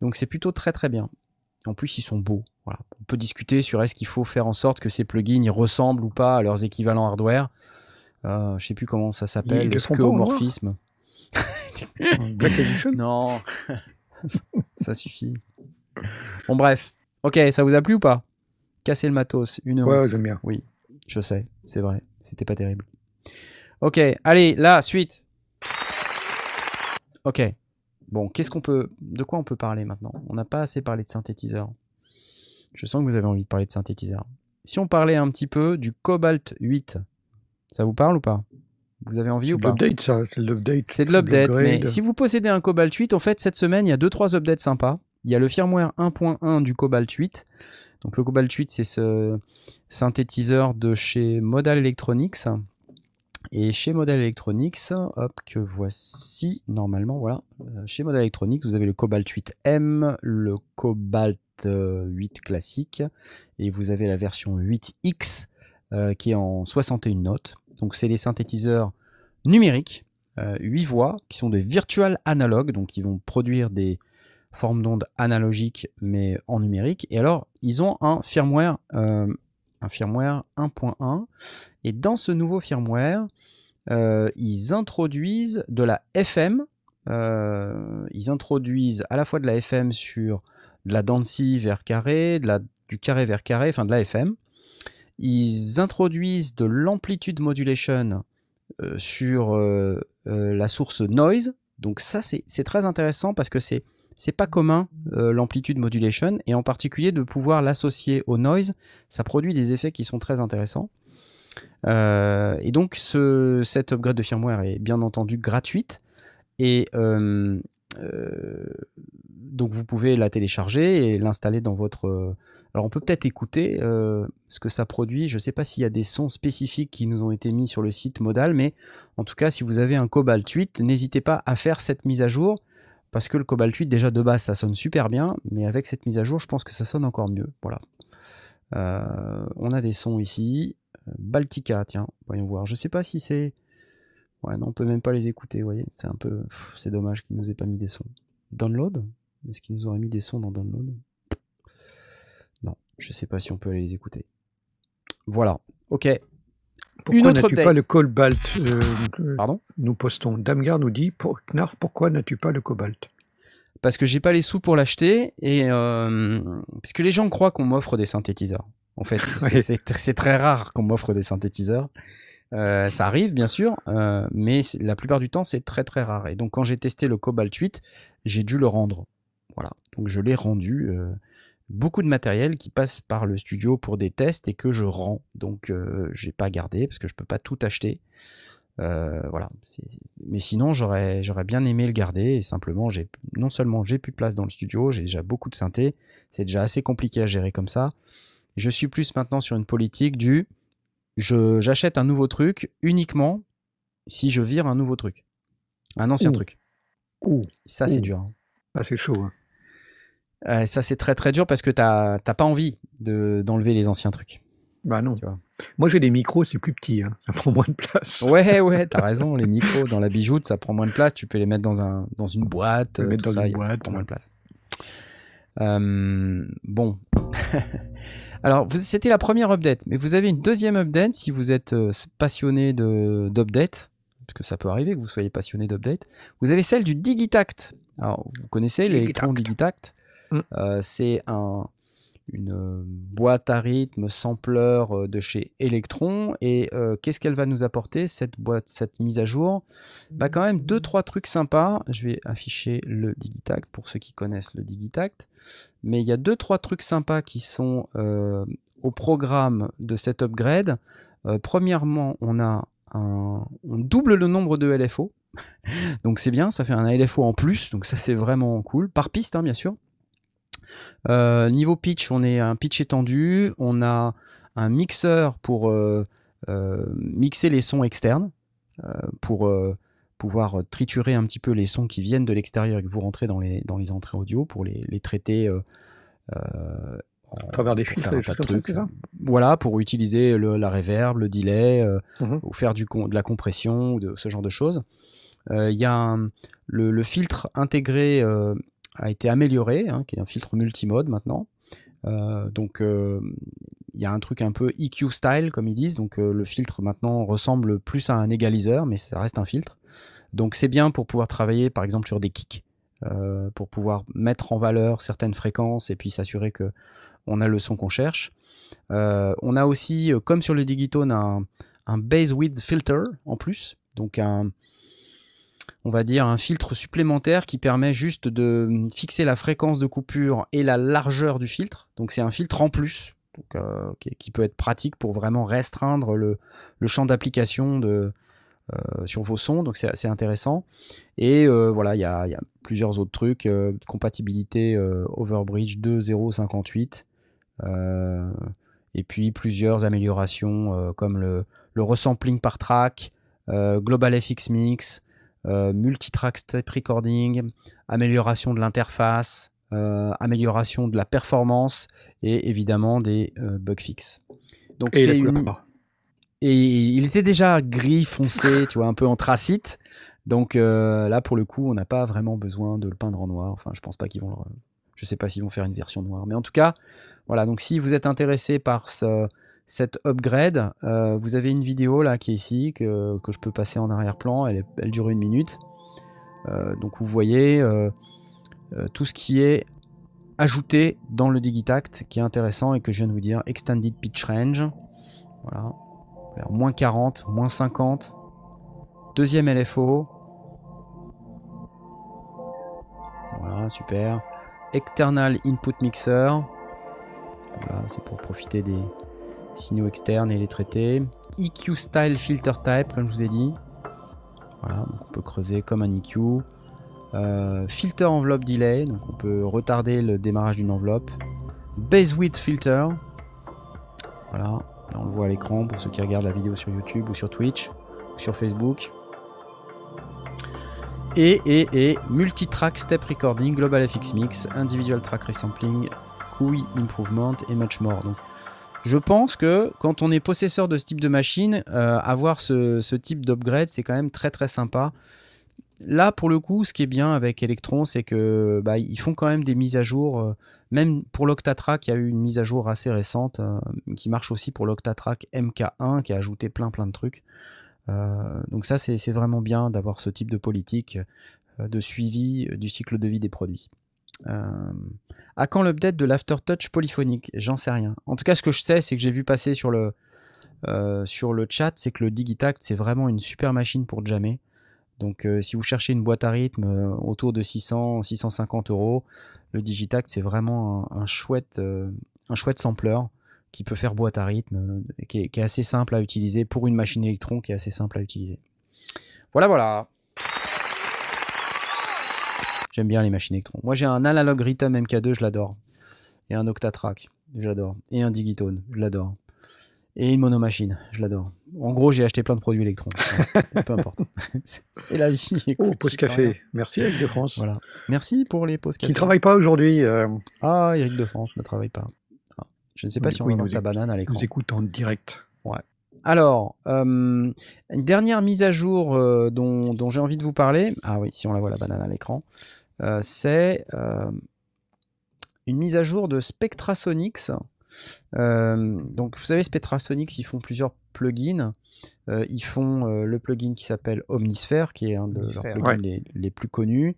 S1: Donc, c'est plutôt très très bien. En plus, ils sont beaux. Voilà. On peut discuter sur est-ce qu'il faut faire en sorte que ces plugins ils ressemblent ou pas à leurs équivalents hardware. Euh, je sais plus comment ça s'appelle, le skeuomorphisme.
S2: Black Edition?
S1: Non, ça suffit. Bon, bref. Ok, ça vous a plu ou pas? Casser le matos, une honte.
S2: ouais, j'aime bien.
S1: Oui, je sais, c'est vrai, c'était pas terrible. Ok, allez, la suite. Ok. Bon, qu'est-ce qu'on peut, de quoi on peut parler maintenant? On n'a pas assez parlé de synthétiseur. Je sens que vous avez envie de parler de synthétiseur. Si on parlait un petit peu du Cobalt 8, ça vous parle ou pas? Vous avez envie
S2: C'est
S1: ou
S2: de
S1: pas?
S2: l'update, ça. C'est de l'update.
S1: c'est de l'update, mais si vous possédez un Cobalt 8, en fait, cette semaine, il y a 2-3 updates sympas. Il y a le firmware 1.1 du Cobalt 8. Donc le Cobalt 8, c'est ce synthétiseur de chez Modal Electronics. Et chez Modal Electronics, hop, que voici, normalement, voilà. Euh, chez Modal Electronics, vous avez le Cobalt 8M, le Cobalt euh, 8 classique, et vous avez la version 8X euh, qui est en 61 notes. Donc c'est des synthétiseurs numériques, euh, 8 voix, qui sont des virtual analogues, donc ils vont produire des formes d'ondes analogiques mais en numérique. Et alors, ils ont un firmware, euh, un firmware 1.1, et dans ce nouveau firmware, euh, ils introduisent de la FM. euh, ils introduisent à la fois de la FM sur de la Dancy vers carré, de la, du carré vers carré, enfin de la FM. Ils introduisent de l'amplitude modulation sur la source noise. Donc ça, c'est très intéressant parce que c'est c'est pas commun euh, l'amplitude modulation et en particulier de pouvoir l'associer au noise, ça produit des effets qui sont très intéressants. Euh, et donc ce, cette upgrade de firmware est bien entendu gratuite et euh, donc vous pouvez la télécharger et l'installer dans votre. Alors on peut peut-être écouter ce que ça produit. Je ne sais pas s'il y a des sons spécifiques qui nous ont été mis sur le site Modal, mais en tout cas si vous avez un Cobalt 8, n'hésitez pas à faire cette mise à jour parce que le Cobalt 8 déjà de base ça sonne super bien, mais avec cette mise à jour je pense que ça sonne encore mieux. Voilà. Euh, on a des sons ici. Baltica, tiens, voyons voir. Je sais pas si c'est. Ouais, non, on peut même pas les écouter, vous voyez. C'est un peu. C'est dommage qu'ils nous aient pas mis des sons. Download? Est-ce qu'ils nous auraient mis des sons dans Download? Non, je sais pas si on peut aller les écouter. Voilà, ok.
S2: Pourquoi n'as-tu pas le cobalt euh,
S1: Pardon
S2: Nous postons. Damgar nous dit pour Knarf, pourquoi n'as-tu pas le cobalt?
S1: Parce que j'ai pas les sous pour l'acheter et. Euh... Parce que les gens croient qu'on m'offre des synthétiseurs. En fait, c'est très rare qu'on m'offre des synthétiseurs. Euh, ça arrive bien sûr, mais la plupart du temps c'est très très rare. Et donc quand j'ai testé le Cobalt 8, j'ai dû le rendre. Voilà, donc je l'ai rendu. Beaucoup de matériel qui passe par le studio pour des tests et que je rends. Donc euh, j'ai pas gardé parce que je peux pas tout acheter. Euh, voilà. Mais sinon j'aurais j'aurais bien aimé le garder et simplement j'ai non seulement j'ai plus de place dans le studio, j'ai déjà beaucoup de synthé, c'est déjà assez compliqué à gérer comme ça. Je suis plus maintenant sur une politique du je j'achète un nouveau truc uniquement si je vire un nouveau truc, un ancien
S2: Ouh.
S1: truc.
S2: Ouh,
S1: Ça c'est dur. hein.
S2: ah, c'est chaud. hein.
S1: Euh, ça c'est très très dur parce que t'as pas envie de d'enlever les anciens trucs.
S2: Bah non.
S1: Tu vois.
S2: Moi j'ai des micros, c'est plus petit, hein. ça prend moins de place.
S1: Ouais ouais, t'as raison. Les micros dans la bijoute, ça prend moins de place. Tu peux les mettre dans un dans une boîte,
S2: les
S1: euh,
S2: mettre
S1: tout
S2: dans
S1: ça,
S2: une boîte,
S1: prend moins
S2: ouais.
S1: de place. Euh, bon. Alors, c'était la première update, mais vous avez une deuxième update si vous êtes euh, passionné de- d'update, parce que ça peut arriver que vous soyez passionné d'update. Vous avez celle du Digitact. Alors, vous connaissez l'électron Digitact?
S2: Mm.
S1: Euh, C'est un, une euh, boîte à rythme sampler euh, de chez Electron. Et qu'est-ce qu'elle va nous apporter, cette boîte, cette mise à jour? Bah quand même deux trois trucs sympas. Je vais afficher le Digitact pour ceux qui connaissent le Digitact. Mais il y a deux trois trucs sympas qui sont au programme de cet upgrade. Premièrement, on a un, on double le nombre de LFO. donc c'est bien, ça fait un LFO en plus. Donc ça c'est vraiment cool. Par piste, hein, bien sûr. Euh, niveau pitch, on est un pitch étendu. On a un mixeur pour euh, euh, mixer les sons externes. pour pouvoir triturer un petit peu les sons qui viennent de l'extérieur et que vous rentrez dans les, dans les entrées audio pour les, les traiter
S2: À travers des filtres, des ça, ça?
S1: Voilà, pour utiliser le- la reverb, le delay,
S2: Mhm.
S1: ou faire du, de la compression, ou de ce genre de choses. Il y a un- le, le filtre intégré a été amélioré, hein, qui est un filtre multimode maintenant. Euh, donc euh, il y a un truc un peu EQ style comme ils disent. Donc euh, le filtre maintenant ressemble plus à un égaliseur, mais ça reste un filtre. Donc c'est bien pour pouvoir travailler par exemple sur des kicks, pour pouvoir mettre en valeur certaines fréquences et puis s'assurer que on a le son qu'on cherche. On a aussi, comme sur le Digitone, un, un base width filter en plus, donc un, on va dire un filtre supplémentaire qui permet juste de fixer la fréquence de coupure et la largeur du filtre. Donc c'est un filtre en plus, euh, qui, peut être pratique pour vraiment restreindre le, champ d'application euh, sur vos sons, donc c'est assez intéressant. Et euh, voilà, il y a, plusieurs autres trucs, compatibilité Overbridge 2.0.58, euh, et puis plusieurs améliorations comme le, le resampling par track, Global FX Mix, euh, multitrack step recording, amélioration de l'interface, euh, amélioration de la performance et évidemment des euh, bug fixes. Donc
S2: Et
S1: c'est une, et il était déjà gris foncé, tu vois, un peu anthracite. Donc là, pour le coup, on n'a pas vraiment besoin de le peindre en noir. Enfin, je pense pas qu'ils vont. le- Je sais pas s'ils vont faire une version noire, mais en tout cas, voilà. Donc, si vous êtes intéressé par ce, cet upgrade, euh, vous avez une vidéo là qui est ici que, je peux passer en arrière-plan. Elle, elle dure une minute. Euh, donc, vous voyez euh, tout ce qui est ajouté dans le Digitact qui est intéressant et que je viens de vous dire. Extended pitch range. Voilà. Moins 40, moins 50, Deuxième LFO. Voilà, super. External Input Mixer. Voilà, c'est pour profiter des signaux externes et les traiter. EQ Style Filter Type, comme je vous ai dit. Voilà, donc on peut creuser comme un EQ. Euh, filter Envelope Delay, donc on peut retarder le démarrage d'une enveloppe. Base Width Filter. Voilà, là on le voit à l'écran pour ceux qui regardent la vidéo sur YouTube ou sur Twitch ou sur Facebook. Et, et, et multi-track step recording, global FX mix, individual track resampling, GUI improvement et much more. Donc, je pense que quand on est possesseur de ce type de machine, euh, avoir ce, type d'upgrade, c'est quand même très très sympa. Là, pour le coup, ce qui est bien avec Electron, c'est que bah, ils font quand même des mises à jour. euh, même pour l'Octatrack, il y a eu une mise à jour assez récente euh, qui marche aussi pour l'Octatrack MK1 qui a ajouté plein plein de trucs. Donc ça, c'est vraiment bien d'avoir ce type de politique de suivi du cycle de vie des produits. Euh, à quand l'update de l'aftertouch polyphonique? J'en sais rien. En tout cas, ce que je sais, c'est que j'ai vu passer sur le, euh, sur le chat, c'est que le Digitact, c'est vraiment une super machine pour jammer. Donc, euh, si vous cherchez une boîte à rythme autour de 600, 650 euros, le Digitact, c'est vraiment un, chouette, un chouette sampler qui peut faire boîte à rythme, qui, est, qui est assez simple à utiliser pour une machine électron, qui est assez simple à utiliser. Voilà, voilà. J'aime bien les machines électrons. Moi, j'ai un Analog Rhythm MK2, je l'adore. Et un Octatrack, j'adore. Et un Digitone, je l'adore. Et une monomachine, je l'adore. En gros, j'ai acheté plein de produits électrons. Ouais, peu importe. C'est- la vie.
S2: Oh,
S1: écoute,
S2: pause
S1: j'y peux
S2: café.
S1: rien.
S2: Merci, Eric de France.
S1: Voilà. Merci pour les pauses
S2: Qui
S1: café.
S2: ne travaille pas aujourd'hui, euh,
S1: Ah, Eric de France ne travaille pas. Ah, Je ne sais pas si on sa
S2: écoute-
S1: banane à l'écran.
S2: nous écoute en direct.
S1: Alors, euh, une dernière mise à jour euh, dont, dont j'ai envie de vous parler. Ah oui, si on la voit la banane à l'écran. Euh, c'est euh, une mise à jour de Spectrasonics. Euh, donc, vous savez, Spectrasonics, ils font plusieurs plugins. Ils font le plugin qui s'appelle Omnisphere, qui est un de leurs plugins
S2: Ouais.
S1: les, les plus connus.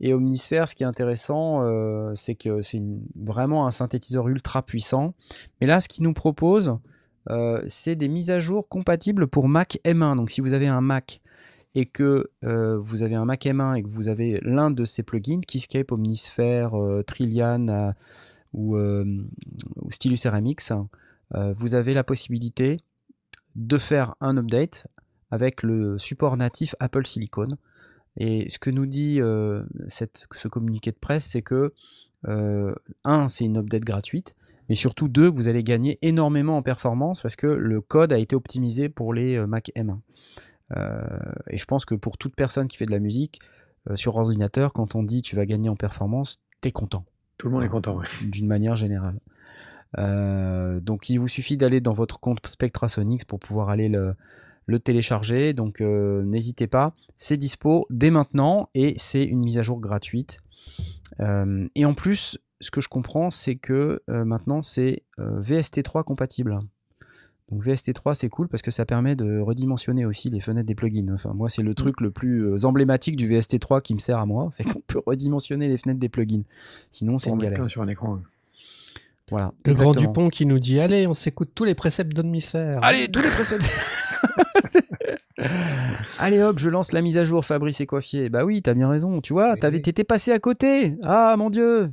S1: Et Omnisphere, ce qui est intéressant, c'est que c'est vraiment un synthétiseur ultra puissant. Mais là, ce qu'il nous propose, euh, c'est des mises à jour compatibles pour Mac M1. Donc, si vous avez un Mac et que euh, vous avez un Mac M1 et que vous avez l'un de ces plugins, Keyscape, Omnisphere, euh, Trillian euh, ou, Stylus RMX, vous avez la possibilité de faire un update avec le support natif Apple Silicon. Et ce que nous dit ce communiqué de presse, c'est que, un, c'est une update gratuite, mais surtout, deux, vous allez gagner énormément en performance parce que le code a été optimisé pour les Mac M1. Euh, et je pense que pour toute personne qui fait de la musique euh, sur ordinateur, quand on dit tu vas gagner en performance, t'es content
S2: Tout le monde est content. ouais.
S1: d'une manière générale. Euh, donc il vous suffit d'aller dans votre compte Spectrasonics pour pouvoir aller le, le télécharger. Donc euh, n'hésitez pas, c'est dispo dès maintenant et c'est une mise à jour gratuite. Euh, et en plus, ce que je comprends, c'est que maintenant c'est euh, VST3 compatible. Donc VST3 c'est cool parce que ça permet de redimensionner aussi les fenêtres des plugins. Enfin moi c'est le truc le plus euh, emblématique du VST3 qui me sert à moi, c'est qu'on peut redimensionner les fenêtres des plugins. Sinon c'est une galère.
S2: sur un écran.
S1: Voilà.
S3: Le grand. Dupont qui nous dit Allez, on s'écoute tous les préceptes d'Omnisphère.
S1: Allez, tous les précédents. Allez hop, je lance la mise à jour Fabrice et Coiffier. Bah oui, t'as bien raison, tu vois,
S3: Oui,
S1: t'étais passé à côté. Ah mon dieu.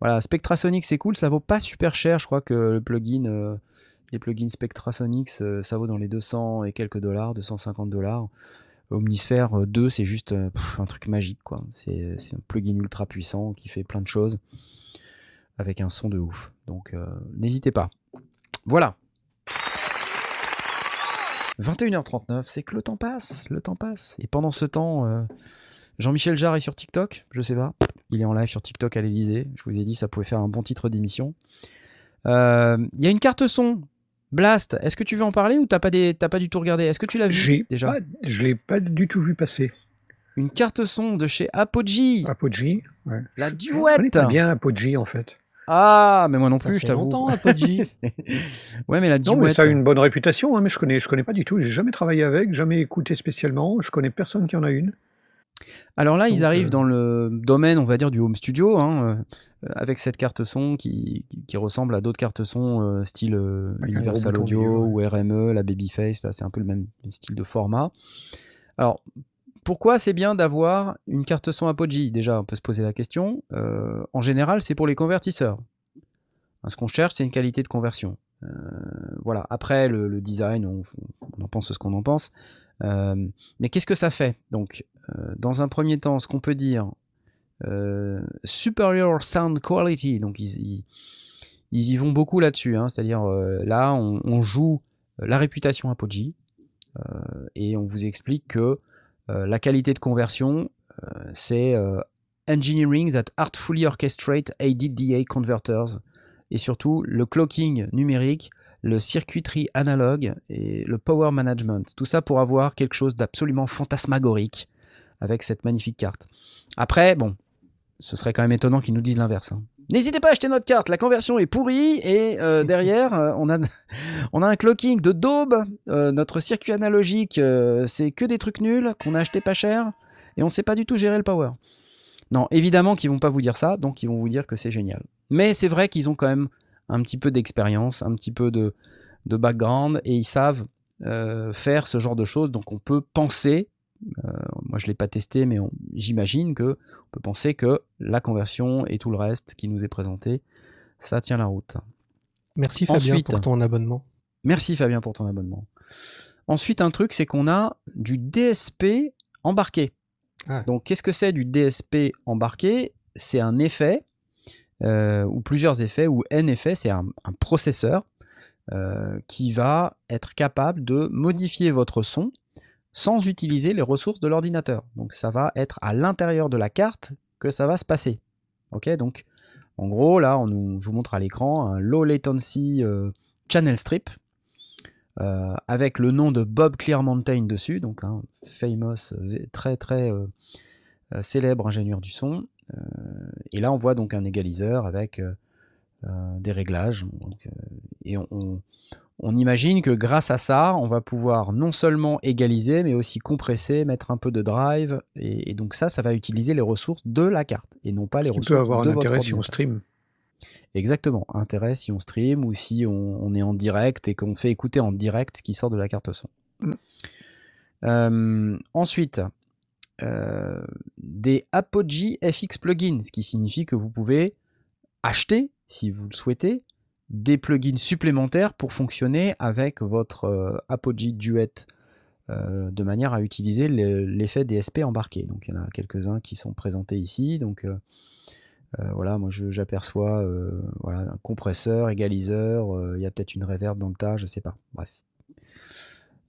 S1: Voilà, Spectrasonics c'est cool, ça vaut pas super cher, je crois que le plugin, euh, les plugins Spectrasonics, euh, ça vaut dans les 200 et quelques dollars, 250 dollars. Omnisphere euh, 2, c'est juste euh, un truc magique, quoi. C'est un plugin ultra puissant qui fait plein de choses avec un son de ouf. Donc euh, n'hésitez pas. Voilà. 21h39, c'est que le temps passe, le temps passe. Et pendant ce temps, euh, Jean-Michel Jarre est sur TikTok, je sais pas. Il est en live sur TikTok à l'Elysée. Je vous ai dit, ça pouvait faire un bon titre d'émission. Euh, Il y a une carte son, Blast. Est-ce que tu veux en parler ou t'as pas, des... t'as pas du tout regardé? Est-ce que tu l'as vu
S2: J'ai
S1: déjà?
S2: pas, je l'ai pas du tout vu passer.
S1: Une carte son de chez Apogee,
S2: Apogee, ouais.
S1: la
S2: Je connais
S1: duette.
S2: pas bien Apogee en fait.
S1: Ah, mais moi non
S3: Ça
S1: plus, je
S3: fait
S1: t'avoue.
S3: longtemps, Apogee.
S1: ouais, mais la
S2: Non,
S1: duette.
S2: mais ça a une bonne réputation, hein, mais je connais, je connais pas du tout. J'ai jamais travaillé avec, jamais écouté spécialement. Je connais personne qui en a une.
S1: Alors là, ils arrivent
S2: euh,
S1: dans le domaine, on va dire, du home studio, hein, euh, avec cette carte son qui, qui ressemble à d'autres cartes son euh, style euh, Universal Audio
S2: milieu,
S1: ou RME, la Babyface, là c'est un peu le même style de format. Alors, pourquoi c'est bien d'avoir une carte son Apogee? Déjà, on peut se poser la question. Euh, en général, c'est pour les convertisseurs. Hein, Ce qu'on cherche, c'est une qualité de conversion. Euh, voilà. Après, le, le design, on, on en pense ce qu'on en pense. Euh, mais qu'est-ce que ça fait? Donc, euh, dans un premier temps, ce qu'on peut dire, euh, superior sound quality. Donc, ils, y vont beaucoup là-dessus. hein. C'est-à-dire, euh, là, on, joue la réputation Apogee euh, et on vous explique que euh, la qualité de conversion, euh, c'est euh, engineering that artfully orchestrate ADDA converters et surtout le clocking numérique, le circuiterie analogue et le power management. Tout ça pour avoir quelque chose d'absolument fantasmagorique avec cette magnifique carte. Après, bon, ce serait quand même étonnant qu'ils nous disent l'inverse. hein. N'hésitez pas à acheter notre carte, la conversion est pourrie et euh, derrière euh, on, a, on a un clocking de daube, Euh, notre circuit analogique c'est que des trucs nuls qu'on a acheté pas cher et on sait pas du tout gérer le power. Non, évidemment qu'ils vont pas vous dire ça, donc ils vont vous dire que c'est génial. Mais c'est vrai qu'ils ont quand même un petit peu d'expérience, un petit peu de, de background et ils savent faire ce genre de choses, donc on peut penser moi, je ne l'ai pas testé, mais j'imagine que on peut penser que la conversion et tout le reste qui nous est présenté, ça tient la route.
S3: Merci Fabien
S1: Ensuite.
S3: pour ton abonnement.
S1: Merci Fabien pour ton abonnement. Ensuite, un truc, c'est qu'on a du DSP embarqué.
S3: Ah.
S1: Donc, qu'est-ce que c'est du DSP embarqué? C'est un effet, euh, ou plusieurs effets, ou un effet, c'est un, un processeur euh, qui va être capable de modifier votre son sans utiliser les ressources de l'ordinateur. Donc, ça va être à l'intérieur de la carte que ça va se passer. Ok, donc en gros, là, on je vous montre à l'écran un low latency euh, channel strip euh, avec le nom de Bob Clearmountain dessus, donc un famous, euh, très très célèbre ingénieur du son. Et là, on voit donc un égaliseur avec des réglages. On imagine que grâce à ça, on va pouvoir non seulement égaliser, mais aussi compresser, mettre un peu de drive. Et, et donc ça, ça va utiliser les ressources de la carte et non pas les
S2: Qui
S1: ressources
S2: peut avoir
S1: de
S2: un
S1: votre
S2: intérêt si on stream.
S1: Exactement, intérêt si on stream ou si on, on est en direct et qu'on fait écouter en direct ce qui sort de la carte son.
S2: Mm.
S1: Euh, ensuite, euh, des Apogee FX plugins, ce qui signifie que vous pouvez acheter, si vous le souhaitez, des plugins supplémentaires pour fonctionner avec votre euh, Apogee Duet euh, de manière à utiliser le- l'effet DSP embarqué. Donc il y en a quelques-uns qui sont présentés ici. Donc euh, voilà, moi j'aperçois voilà, un compresseur, égaliseur, il y a peut-être une reverb dans le tas, je sais pas. Bref.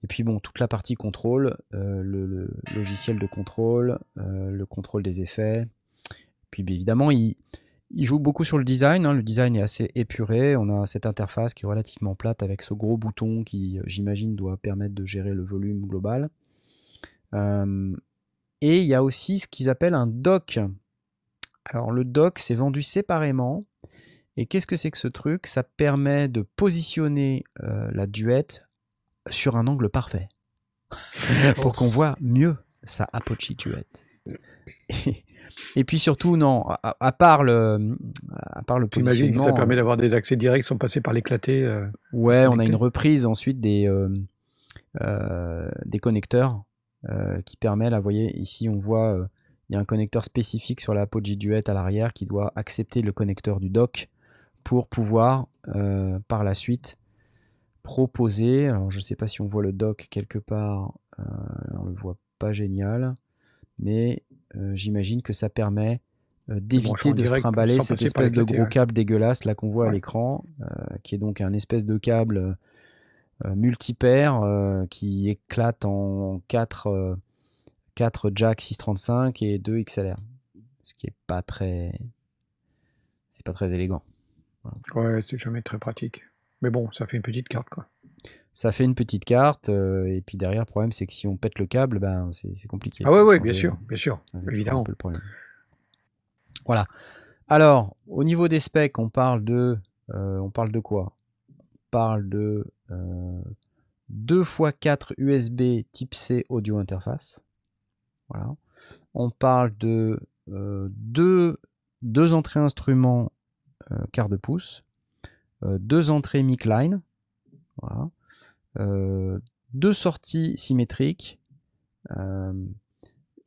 S1: Et puis bon, toute la partie contrôle, le, logiciel de contrôle, le contrôle des effets. Puis évidemment, il, il joue beaucoup sur le design. hein. Le design est assez épuré. On a cette interface qui est relativement plate avec ce gros bouton qui, euh, j'imagine, doit permettre de gérer le volume global. Euh, et il y a aussi ce qu'ils appellent un dock. Alors le dock, c'est vendu séparément. Et qu'est-ce que c'est que ce truc? Ça permet de positionner euh, la duette sur un angle parfait pour qu'on voit mieux sa Apogee duette. Et, et puis surtout, non, à, à part le, à part le
S2: J'imagine que ça permet d'avoir des accès directs sans passer par l'éclaté. euh,
S1: Ouais, on a une reprise ensuite des, euh, euh, des connecteurs euh, qui permet, là, vous voyez, ici on voit, euh, il y a un connecteur spécifique sur la Apogee Duet à l'arrière qui doit accepter le connecteur du dock pour pouvoir euh, par la suite proposer, alors je ne sais pas si on voit le dock quelque part, euh, on le voit pas génial, mais euh, j'imagine que ça permet euh, d'éviter de se trimballer cette espèce de gros câble dégueulasse là qu'on voit à l'écran, euh, qui est donc un espèce de câble euh, multipaire euh, qui éclate en 4, 4 jack 635 et 2 XLR. Ce qui est pas très. C'est pas très élégant.
S2: Ouais, c'est jamais très pratique. Mais bon, ça fait une petite carte, quoi.
S1: Ça fait une petite carte, euh, et puis derrière, le problème, c'est que si on pète le câble, ben, c'est compliqué.
S2: Ah ouais, ouais, bien
S1: changer,
S2: sûr,
S1: euh,
S2: bien sûr, évidemment.
S1: le problème. Voilà. Alors, au niveau des specs, on parle de, euh, on parle de quoi? On parle de euh, 2 x 4 USB type C audio interface. Voilà. On parle de euh, deux, deux entrées instruments euh, quart de pouce, euh, deux entrées mic line, voilà. Euh, deux sorties symétriques, Euh,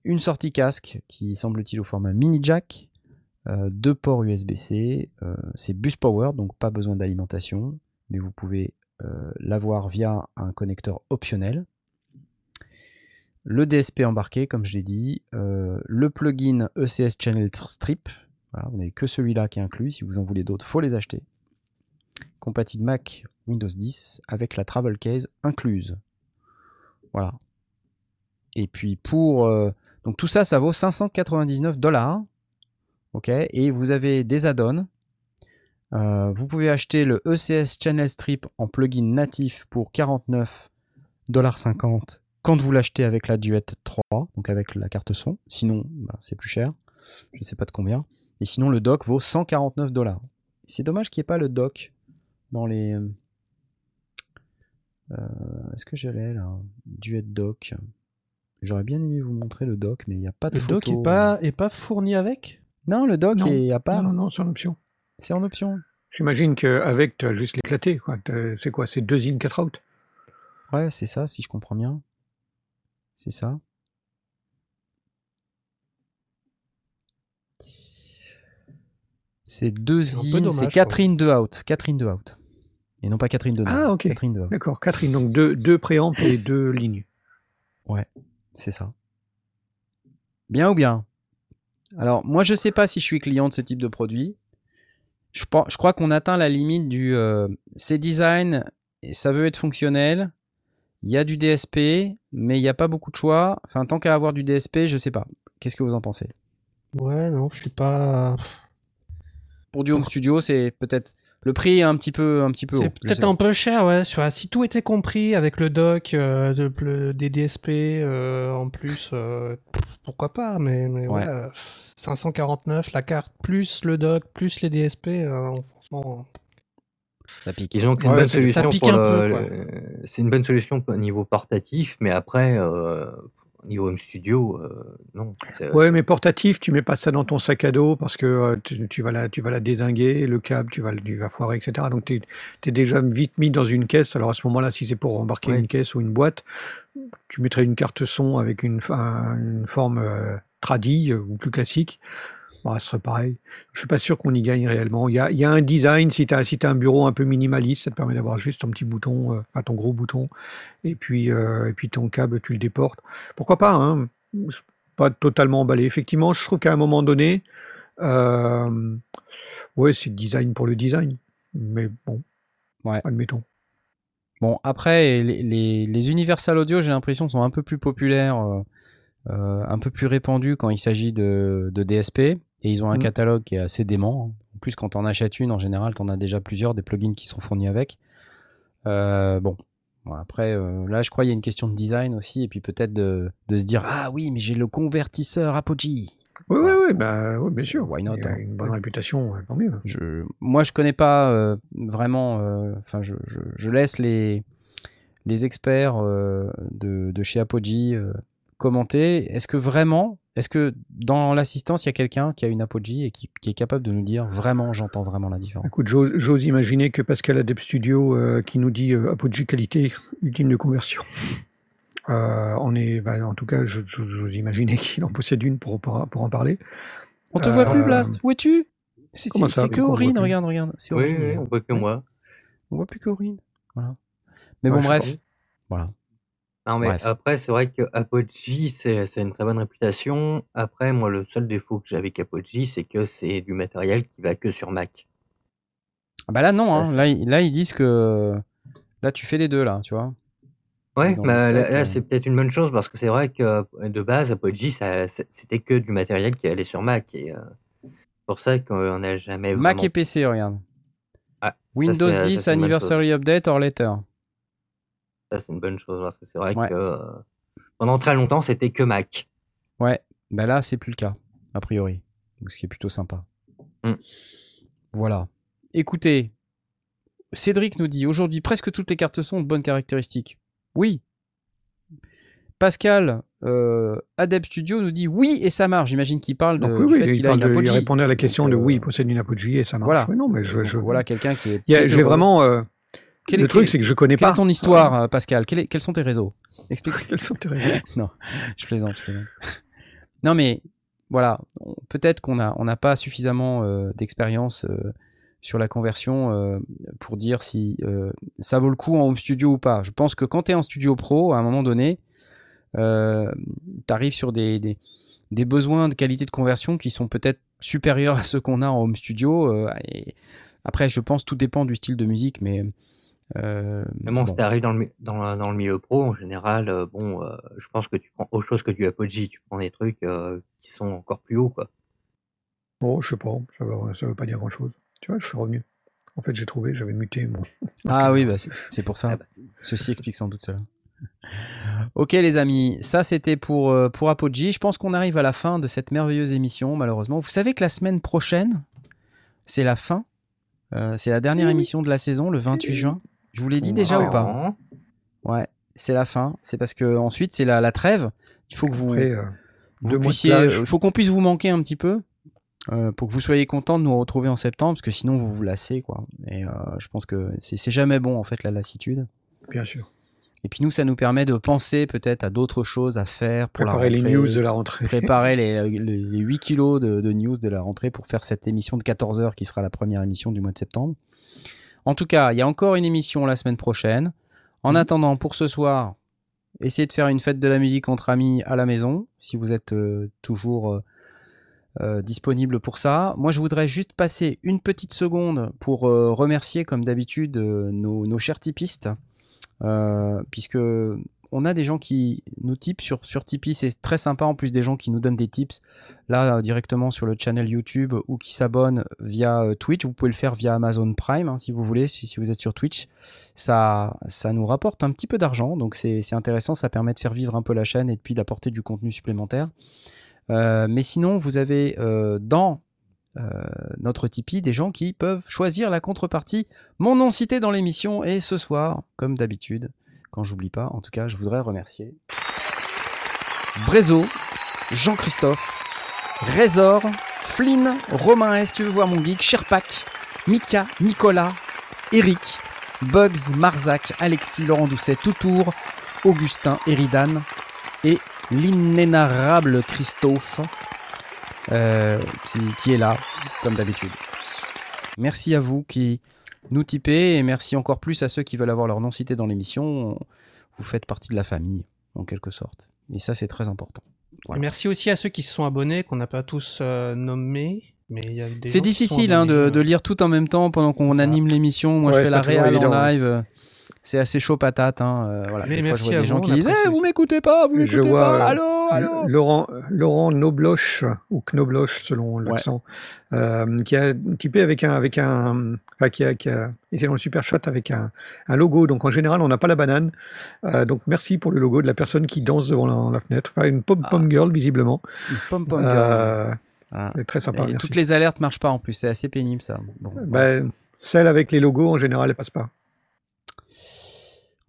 S1: une sortie casque qui semble-t-il au format mini jack, euh, deux ports USB-C, c'est bus power donc pas besoin d'alimentation, mais vous pouvez l'avoir via un connecteur optionnel. Le DSP embarqué, comme je l'ai dit, le plugin ECS Channel Strip, vous n'avez que celui-là qui est inclus, si vous en voulez d'autres, faut les acheter. Compatible Mac Windows 10 avec la travel case incluse. Voilà. Et puis pour euh, donc tout ça, ça vaut 599 dollars. Ok. Et vous avez des add-ons. Euh, vous pouvez acheter le ECS Channel Strip en plugin natif pour 49,50$ quand vous l'achetez avec la Duet 3, donc avec la carte son. Sinon, bah, c'est plus cher. Je ne sais pas de combien. Et sinon, le dock vaut 149 dollars. C'est dommage qu'il n'y ait pas le dock dans les. euh, Est-ce que j'allais là Duet dock. J'aurais bien aimé vous montrer le dock, mais il n'y a pas de
S3: Le dock
S1: photo.
S3: est pas, est pas fourni avec?
S1: Non, le dock
S2: Non.
S1: est à part.
S2: Non, non, non, c'est en option.
S1: C'est en option.
S2: J'imagine qu'avec, tu as juste l'éclaté. C'est quoi C'est deux in, quatre out?
S1: Ouais, c'est ça, si je comprends bien. C'est ça. C'est deux in, c'est. Catherine de out. Catherine de out. Et non pas Catherine de
S2: Ah, ok.
S1: Catherine de out.
S2: D'accord, Catherine. Donc deux, deux préamps et deux lignes.
S1: C'est ça. Bien ou bien? Alors, moi, je sais pas si je suis client de ce type de produit. Je crois qu'on atteint la limite du. euh, c'est design et ça veut être fonctionnel. Il y a du DSP, mais il n'y a pas beaucoup de choix. Enfin, tant qu'à avoir du DSP, je sais pas. Qu'est-ce que vous en pensez?
S3: Ouais, non, je suis pas.
S1: Pour du home studio, c'est peut-être. Le prix est un petit peu, un petit peu haut.
S3: C'est peut-être un peu cher, ouais. Sur, si tout était compris avec le dock, euh, de- le- des DSP euh, en plus, euh, pourquoi pas, mais, mais ouais.
S1: Ouais.
S3: euh, 549, la carte, plus le dock, plus les DSP, euh, franchement.
S1: Ça pique.
S4: Disons que c'est une
S2: Ouais,
S4: bonne solution pour
S3: un peu,
S4: le-
S3: quoi.
S4: le- c'est une bonne solution au niveau portatif, mais après, euh, niveau home studio, euh, non. C'est-
S2: Ouais, mais portatif, tu mets pas ça dans ton sac à dos parce que euh, tu, tu vas la, tu vas la désinguer, le câble, tu vas, le- tu vas foirer, etc. Donc tu es, déjà vite mis dans une caisse. Alors à ce moment-là, si c'est pour embarquer
S4: Ouais.
S2: une caisse ou une boîte, tu mettrais une carte son avec une, un- une forme euh, tradie euh, ou plus classique. Bon, ce serait pareil. Je suis pas sûr qu'on y gagne réellement. Il y a, il y a un design, si tu as, si un bureau un peu minimaliste, ça te permet d'avoir juste ton petit bouton, euh, enfin ton gros bouton, et puis, euh, et puis ton câble, tu le déportes. Pourquoi pas hein? Pas totalement emballé. Effectivement, je trouve qu'à un moment donné, euh, ouais, c'est design pour le design. Mais bon,
S1: Ouais.
S2: admettons.
S1: Bon, après, les, les, les Universal Audio, j'ai l'impression, sont un peu plus populaires, euh, un peu plus répandus quand il s'agit de, de DSP. Et ils ont un
S2: Mm.
S1: catalogue qui est assez dément. En plus, quand tu en achètes une, en général, tu en as déjà plusieurs, des plugins qui sont fournis avec. Euh, bon, Bon, après, euh, là, je crois qu'il y a une question de design aussi. Et puis peut-être de, de se dire Ah oui, mais j'ai le convertisseur Apogee.
S2: Oui, oui, oui, bah, ouais, bien sûr.
S1: Why not,
S2: Il a
S1: hein.
S2: une bonne réputation, tant mieux.
S1: Je, moi, je connais pas euh, vraiment. Enfin, je, je- je laisse les, les experts de, de chez Apogee commenter. Est-ce que vraiment, est-ce que dans l'assistance, il y a quelqu'un qui a une Apogee et qui, qui est capable de nous dire vraiment, j'entends vraiment la différence?
S2: Écoute, j'ose imaginer que Pascal Adep Studio euh, qui nous dit euh, Apogee qualité ultime de conversion. Euh, on est, bah, en tout cas, j'ose imaginer qu'il en possède une pour, pour, pour en parler.
S1: On te voit plus,
S2: Euh,
S1: Blast Où es-tu? C'est que Aurine, regarde, regarde. C'est
S4: Oui, oui, on voit que moi.
S1: On voit plus qu'Aurine. Voilà. Mais
S2: Ouais,
S1: bon, bref. Voilà.
S4: Non, mais
S1: Bref.
S4: après, c'est vrai que Apogee, c'est c'est une très bonne réputation. Après, moi, le seul défaut que j'ai avec Apogee, c'est que c'est du matériel qui va que sur Mac.
S1: Ah bah là, non. hein. Là, ils- là, ils disent que. Là, tu fais les deux, là, tu vois.
S4: Ouais,
S1: Ils ont
S4: bah, là,
S1: euh.
S4: c'est peut-être une bonne chose parce que c'est vrai que euh, de base, Apogee, ça- c'est- c'était que du matériel qui allait sur Mac. Et euh, c'est pour ça qu'on n'a jamais
S1: Mac
S4: vraiment.
S1: et PC, regarde.
S4: Ah, ça,
S1: Windows
S4: c'est- ça,
S1: 10
S4: c'est une bonne chose.
S1: Anniversary Update or Later.
S4: Ça, c'est une bonne chose parce que c'est vrai
S1: Ouais.
S4: que euh, pendant très longtemps, c'était que Mac.
S1: Ouais, bah là, c'est plus le cas, a priori. Donc, ce qui est plutôt sympa.
S4: Mm.
S1: Voilà. Écoutez, Cédric nous dit aujourd'hui presque toutes les cartes sont de bonnes caractéristiques. Oui. Pascal, euh, Adept Studio nous dit oui et ça marche. J'imagine qu'il parle de,
S2: Donc, oui, oui,
S1: fait
S2: il,
S1: qu'il a
S2: parle
S1: une
S2: de- il répondait à la question
S1: Donc,
S2: de
S1: euh,
S2: oui, il possède une Apogee et ça marche.
S1: voilà.
S2: Oui, non, mais je,
S1: Donc,
S2: je-
S1: voilà quelqu'un qui est.
S2: a- j'ai
S1: heureux.
S2: vraiment. euh,
S1: Quel
S2: le
S1: est-
S2: truc, c'est que je connais
S1: Quelle
S2: pas.
S1: est ton histoire, euh, Pascal? Quel est- Quels sont tes réseaux? Explique.
S2: Quelles sont tes raisons
S1: non, je plaisante, je plaisante. Non, mais voilà, peut-être qu'on n'a on n'a pas suffisamment euh, d'expérience euh, sur la conversion euh, pour dire si ça vaut le coup en home studio ou pas. Je pense que quand tu es en studio pro, à un moment donné, tu arrives sur des, des, des besoins de qualité de conversion qui sont peut-être supérieurs à ceux qu'on a en home studio. et après, je pense tout dépend du style de musique, mais. Euh,
S4: Mais bon,
S1: bon.
S4: si t'arrives dans le, dans, le- dans le milieu pro, en général, euh, bon, euh, je pense que tu prends autre chose que du Apogee, tu prends des trucs euh, qui sont encore plus hauts, quoi.
S2: Bon, je sais pas, ça veut, ça veut pas dire grand-chose. Tu vois, je suis revenu. En fait, j'ai trouvé, j'avais muté mon.
S1: Ah oui, bah, c'est pour ça.
S4: Ah bah.
S1: Ceci explique sans doute cela. Ok les amis, ça c'était pour, pour Apogee. Je pense qu'on arrive à la fin de cette merveilleuse émission, malheureusement. Vous savez que la semaine prochaine, c'est la fin. Euh, c'est la dernière émission de la saison, le 28 juin? Je vous l'ai dit déjà ou pas. Ouais, c'est la fin. C'est parce que ensuite c'est la, la trêve. Il faut que vous,
S2: Après, euh,
S1: vous puissiez- il faut qu'on puisse vous manquer un petit peu euh, pour que vous soyez content de nous retrouver en septembre, parce que sinon vous vous lassez quoi. Et euh, je pense que c'est jamais bon en fait la lassitude.
S2: bien sûr.
S1: Et puis nous, ça nous permet de penser peut-être à d'autres choses à faire pour
S2: Préparer
S1: la
S2: les
S1: rentrée,
S2: news de la rentrée.
S1: préparer les, les- les 8 kilos de, de news de la rentrée pour faire cette émission de 14 heures qui sera la première émission du mois de septembre. En tout cas, il y a encore une émission la semaine prochaine. En attendant, pour ce soir, essayez de faire une fête de la musique entre amis à la maison, si vous êtes euh, toujours euh, euh, disponible pour ça. Moi, je voudrais juste passer une petite seconde pour remercier, comme d'habitude, nos, nos chers typistes, puisque on a des gens qui nous tipent sur, sur Tipeee, c'est très sympa, en plus des gens qui nous donnent des tips là euh, directement sur le channel YouTube ou qui s'abonnent via euh, Twitch. Vous pouvez le faire via Amazon Prime hein, si vous voulez, si, vous êtes sur Twitch. Ça, nous rapporte un petit peu d'argent, donc c'est intéressant, ça permet de faire vivre un peu la chaîne et puis d'apporter du contenu supplémentaire. Euh, mais sinon, vous avez dans notre Tipeee des gens qui peuvent choisir la contrepartie. Mon nom cité dans l'émission et ce soir, comme d'habitude, quand j'oublie pas, en tout cas, je voudrais remercier Brézo, Jean-Christophe, Résor, Flynn, Romain S, tu veux voir mon geek, Sherpak, Mika, Nicolas, Eric, Bugs, Marzac, Alexis, Laurent Doucet, Toutour, Augustin, Eridan et l'inénarrable Christophe euh, qui, qui est là, comme d'habitude. Merci à vous qui nous typez et merci encore plus à ceux qui veulent avoir leur nom cité dans l'émission. Vous faites partie de la famille, en quelque sorte. Et ça, c'est très important.
S3: Merci aussi à ceux qui se sont abonnés, qu'on n'a pas tous euh, nommés. Mais il y a des
S1: C'est difficile hein, de, lire tout en même temps pendant qu'on
S3: Ça.
S1: anime l'émission. Moi,
S2: Ouais,
S1: je fais la réal en
S2: ouais.
S1: live. C'est assez chaud patate. Hein. euh, voilà.
S3: Mais
S1: Des fois,
S3: merci
S1: je vois
S3: à
S1: des gens
S3: vous,
S1: qui disent Eh, vous m'écoutez pas, vous m'écoutez
S2: vois,
S1: pas.
S2: euh,
S1: Allô, allô
S2: Laurent, Laurent Nobloch, ou Knobloch selon l'accent, euh, qui a typé avec un, avec un, enfin, qui a, qui a été dans le super chat avec un, un logo. Donc en général, on n'a pas la banane. Euh, donc merci pour le logo de la personne qui danse devant la, la fenêtre. Enfin, une pom pom girl visiblement.
S1: Une pom pom girl.
S2: Euh,
S1: Ah.
S2: c'est très sympa.
S1: Et
S2: merci.
S1: toutes les alertes marchent pas en plus. C'est assez pénible ça. Bon,
S2: Ben, celle avec les logos en général, elle passe pas.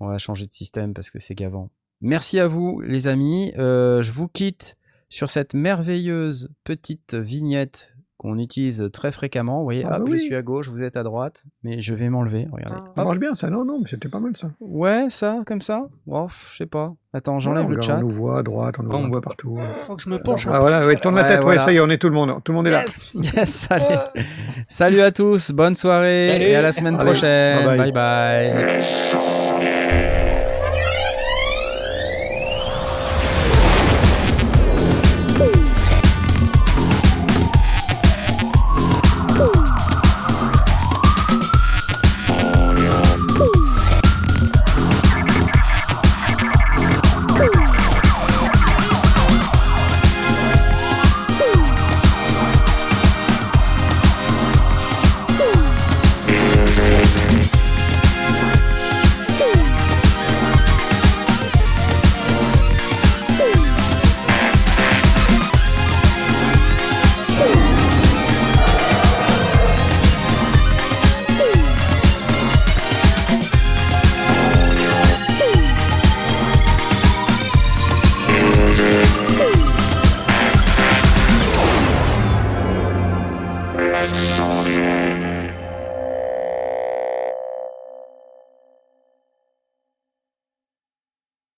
S1: On va changer de système parce que c'est gavant. Merci à vous, les amis. Euh, je vous quitte sur cette merveilleuse petite vignette qu'on utilise très fréquemment. Vous voyez,
S2: Ah
S1: hop,
S2: bah
S1: je suis à gauche, vous êtes à droite, mais je vais m'enlever. Regardez.
S2: Ça
S1: Hop.
S2: marche bien, ça. Non, non, mais c'était pas mal ça.
S1: Ouais, ça, comme ça. Oh, je sais pas. Attends, j'enlève le
S2: regarde,
S1: chat.
S2: On nous voit à droite, on nous
S4: Ah, on
S2: voit un peu
S4: voit
S2: partout.
S3: Faut que je me penche
S2: Ah voilà, ouais, tourne la tête, ouais,
S1: voilà.
S2: ça y est, on est tout le monde. Tout le monde est là.
S1: Yes, yes, allez. Salut à tous, bonne soirée
S4: Salut.
S1: et à la semaine
S2: Allez,
S1: prochaine.
S2: bye
S1: bye.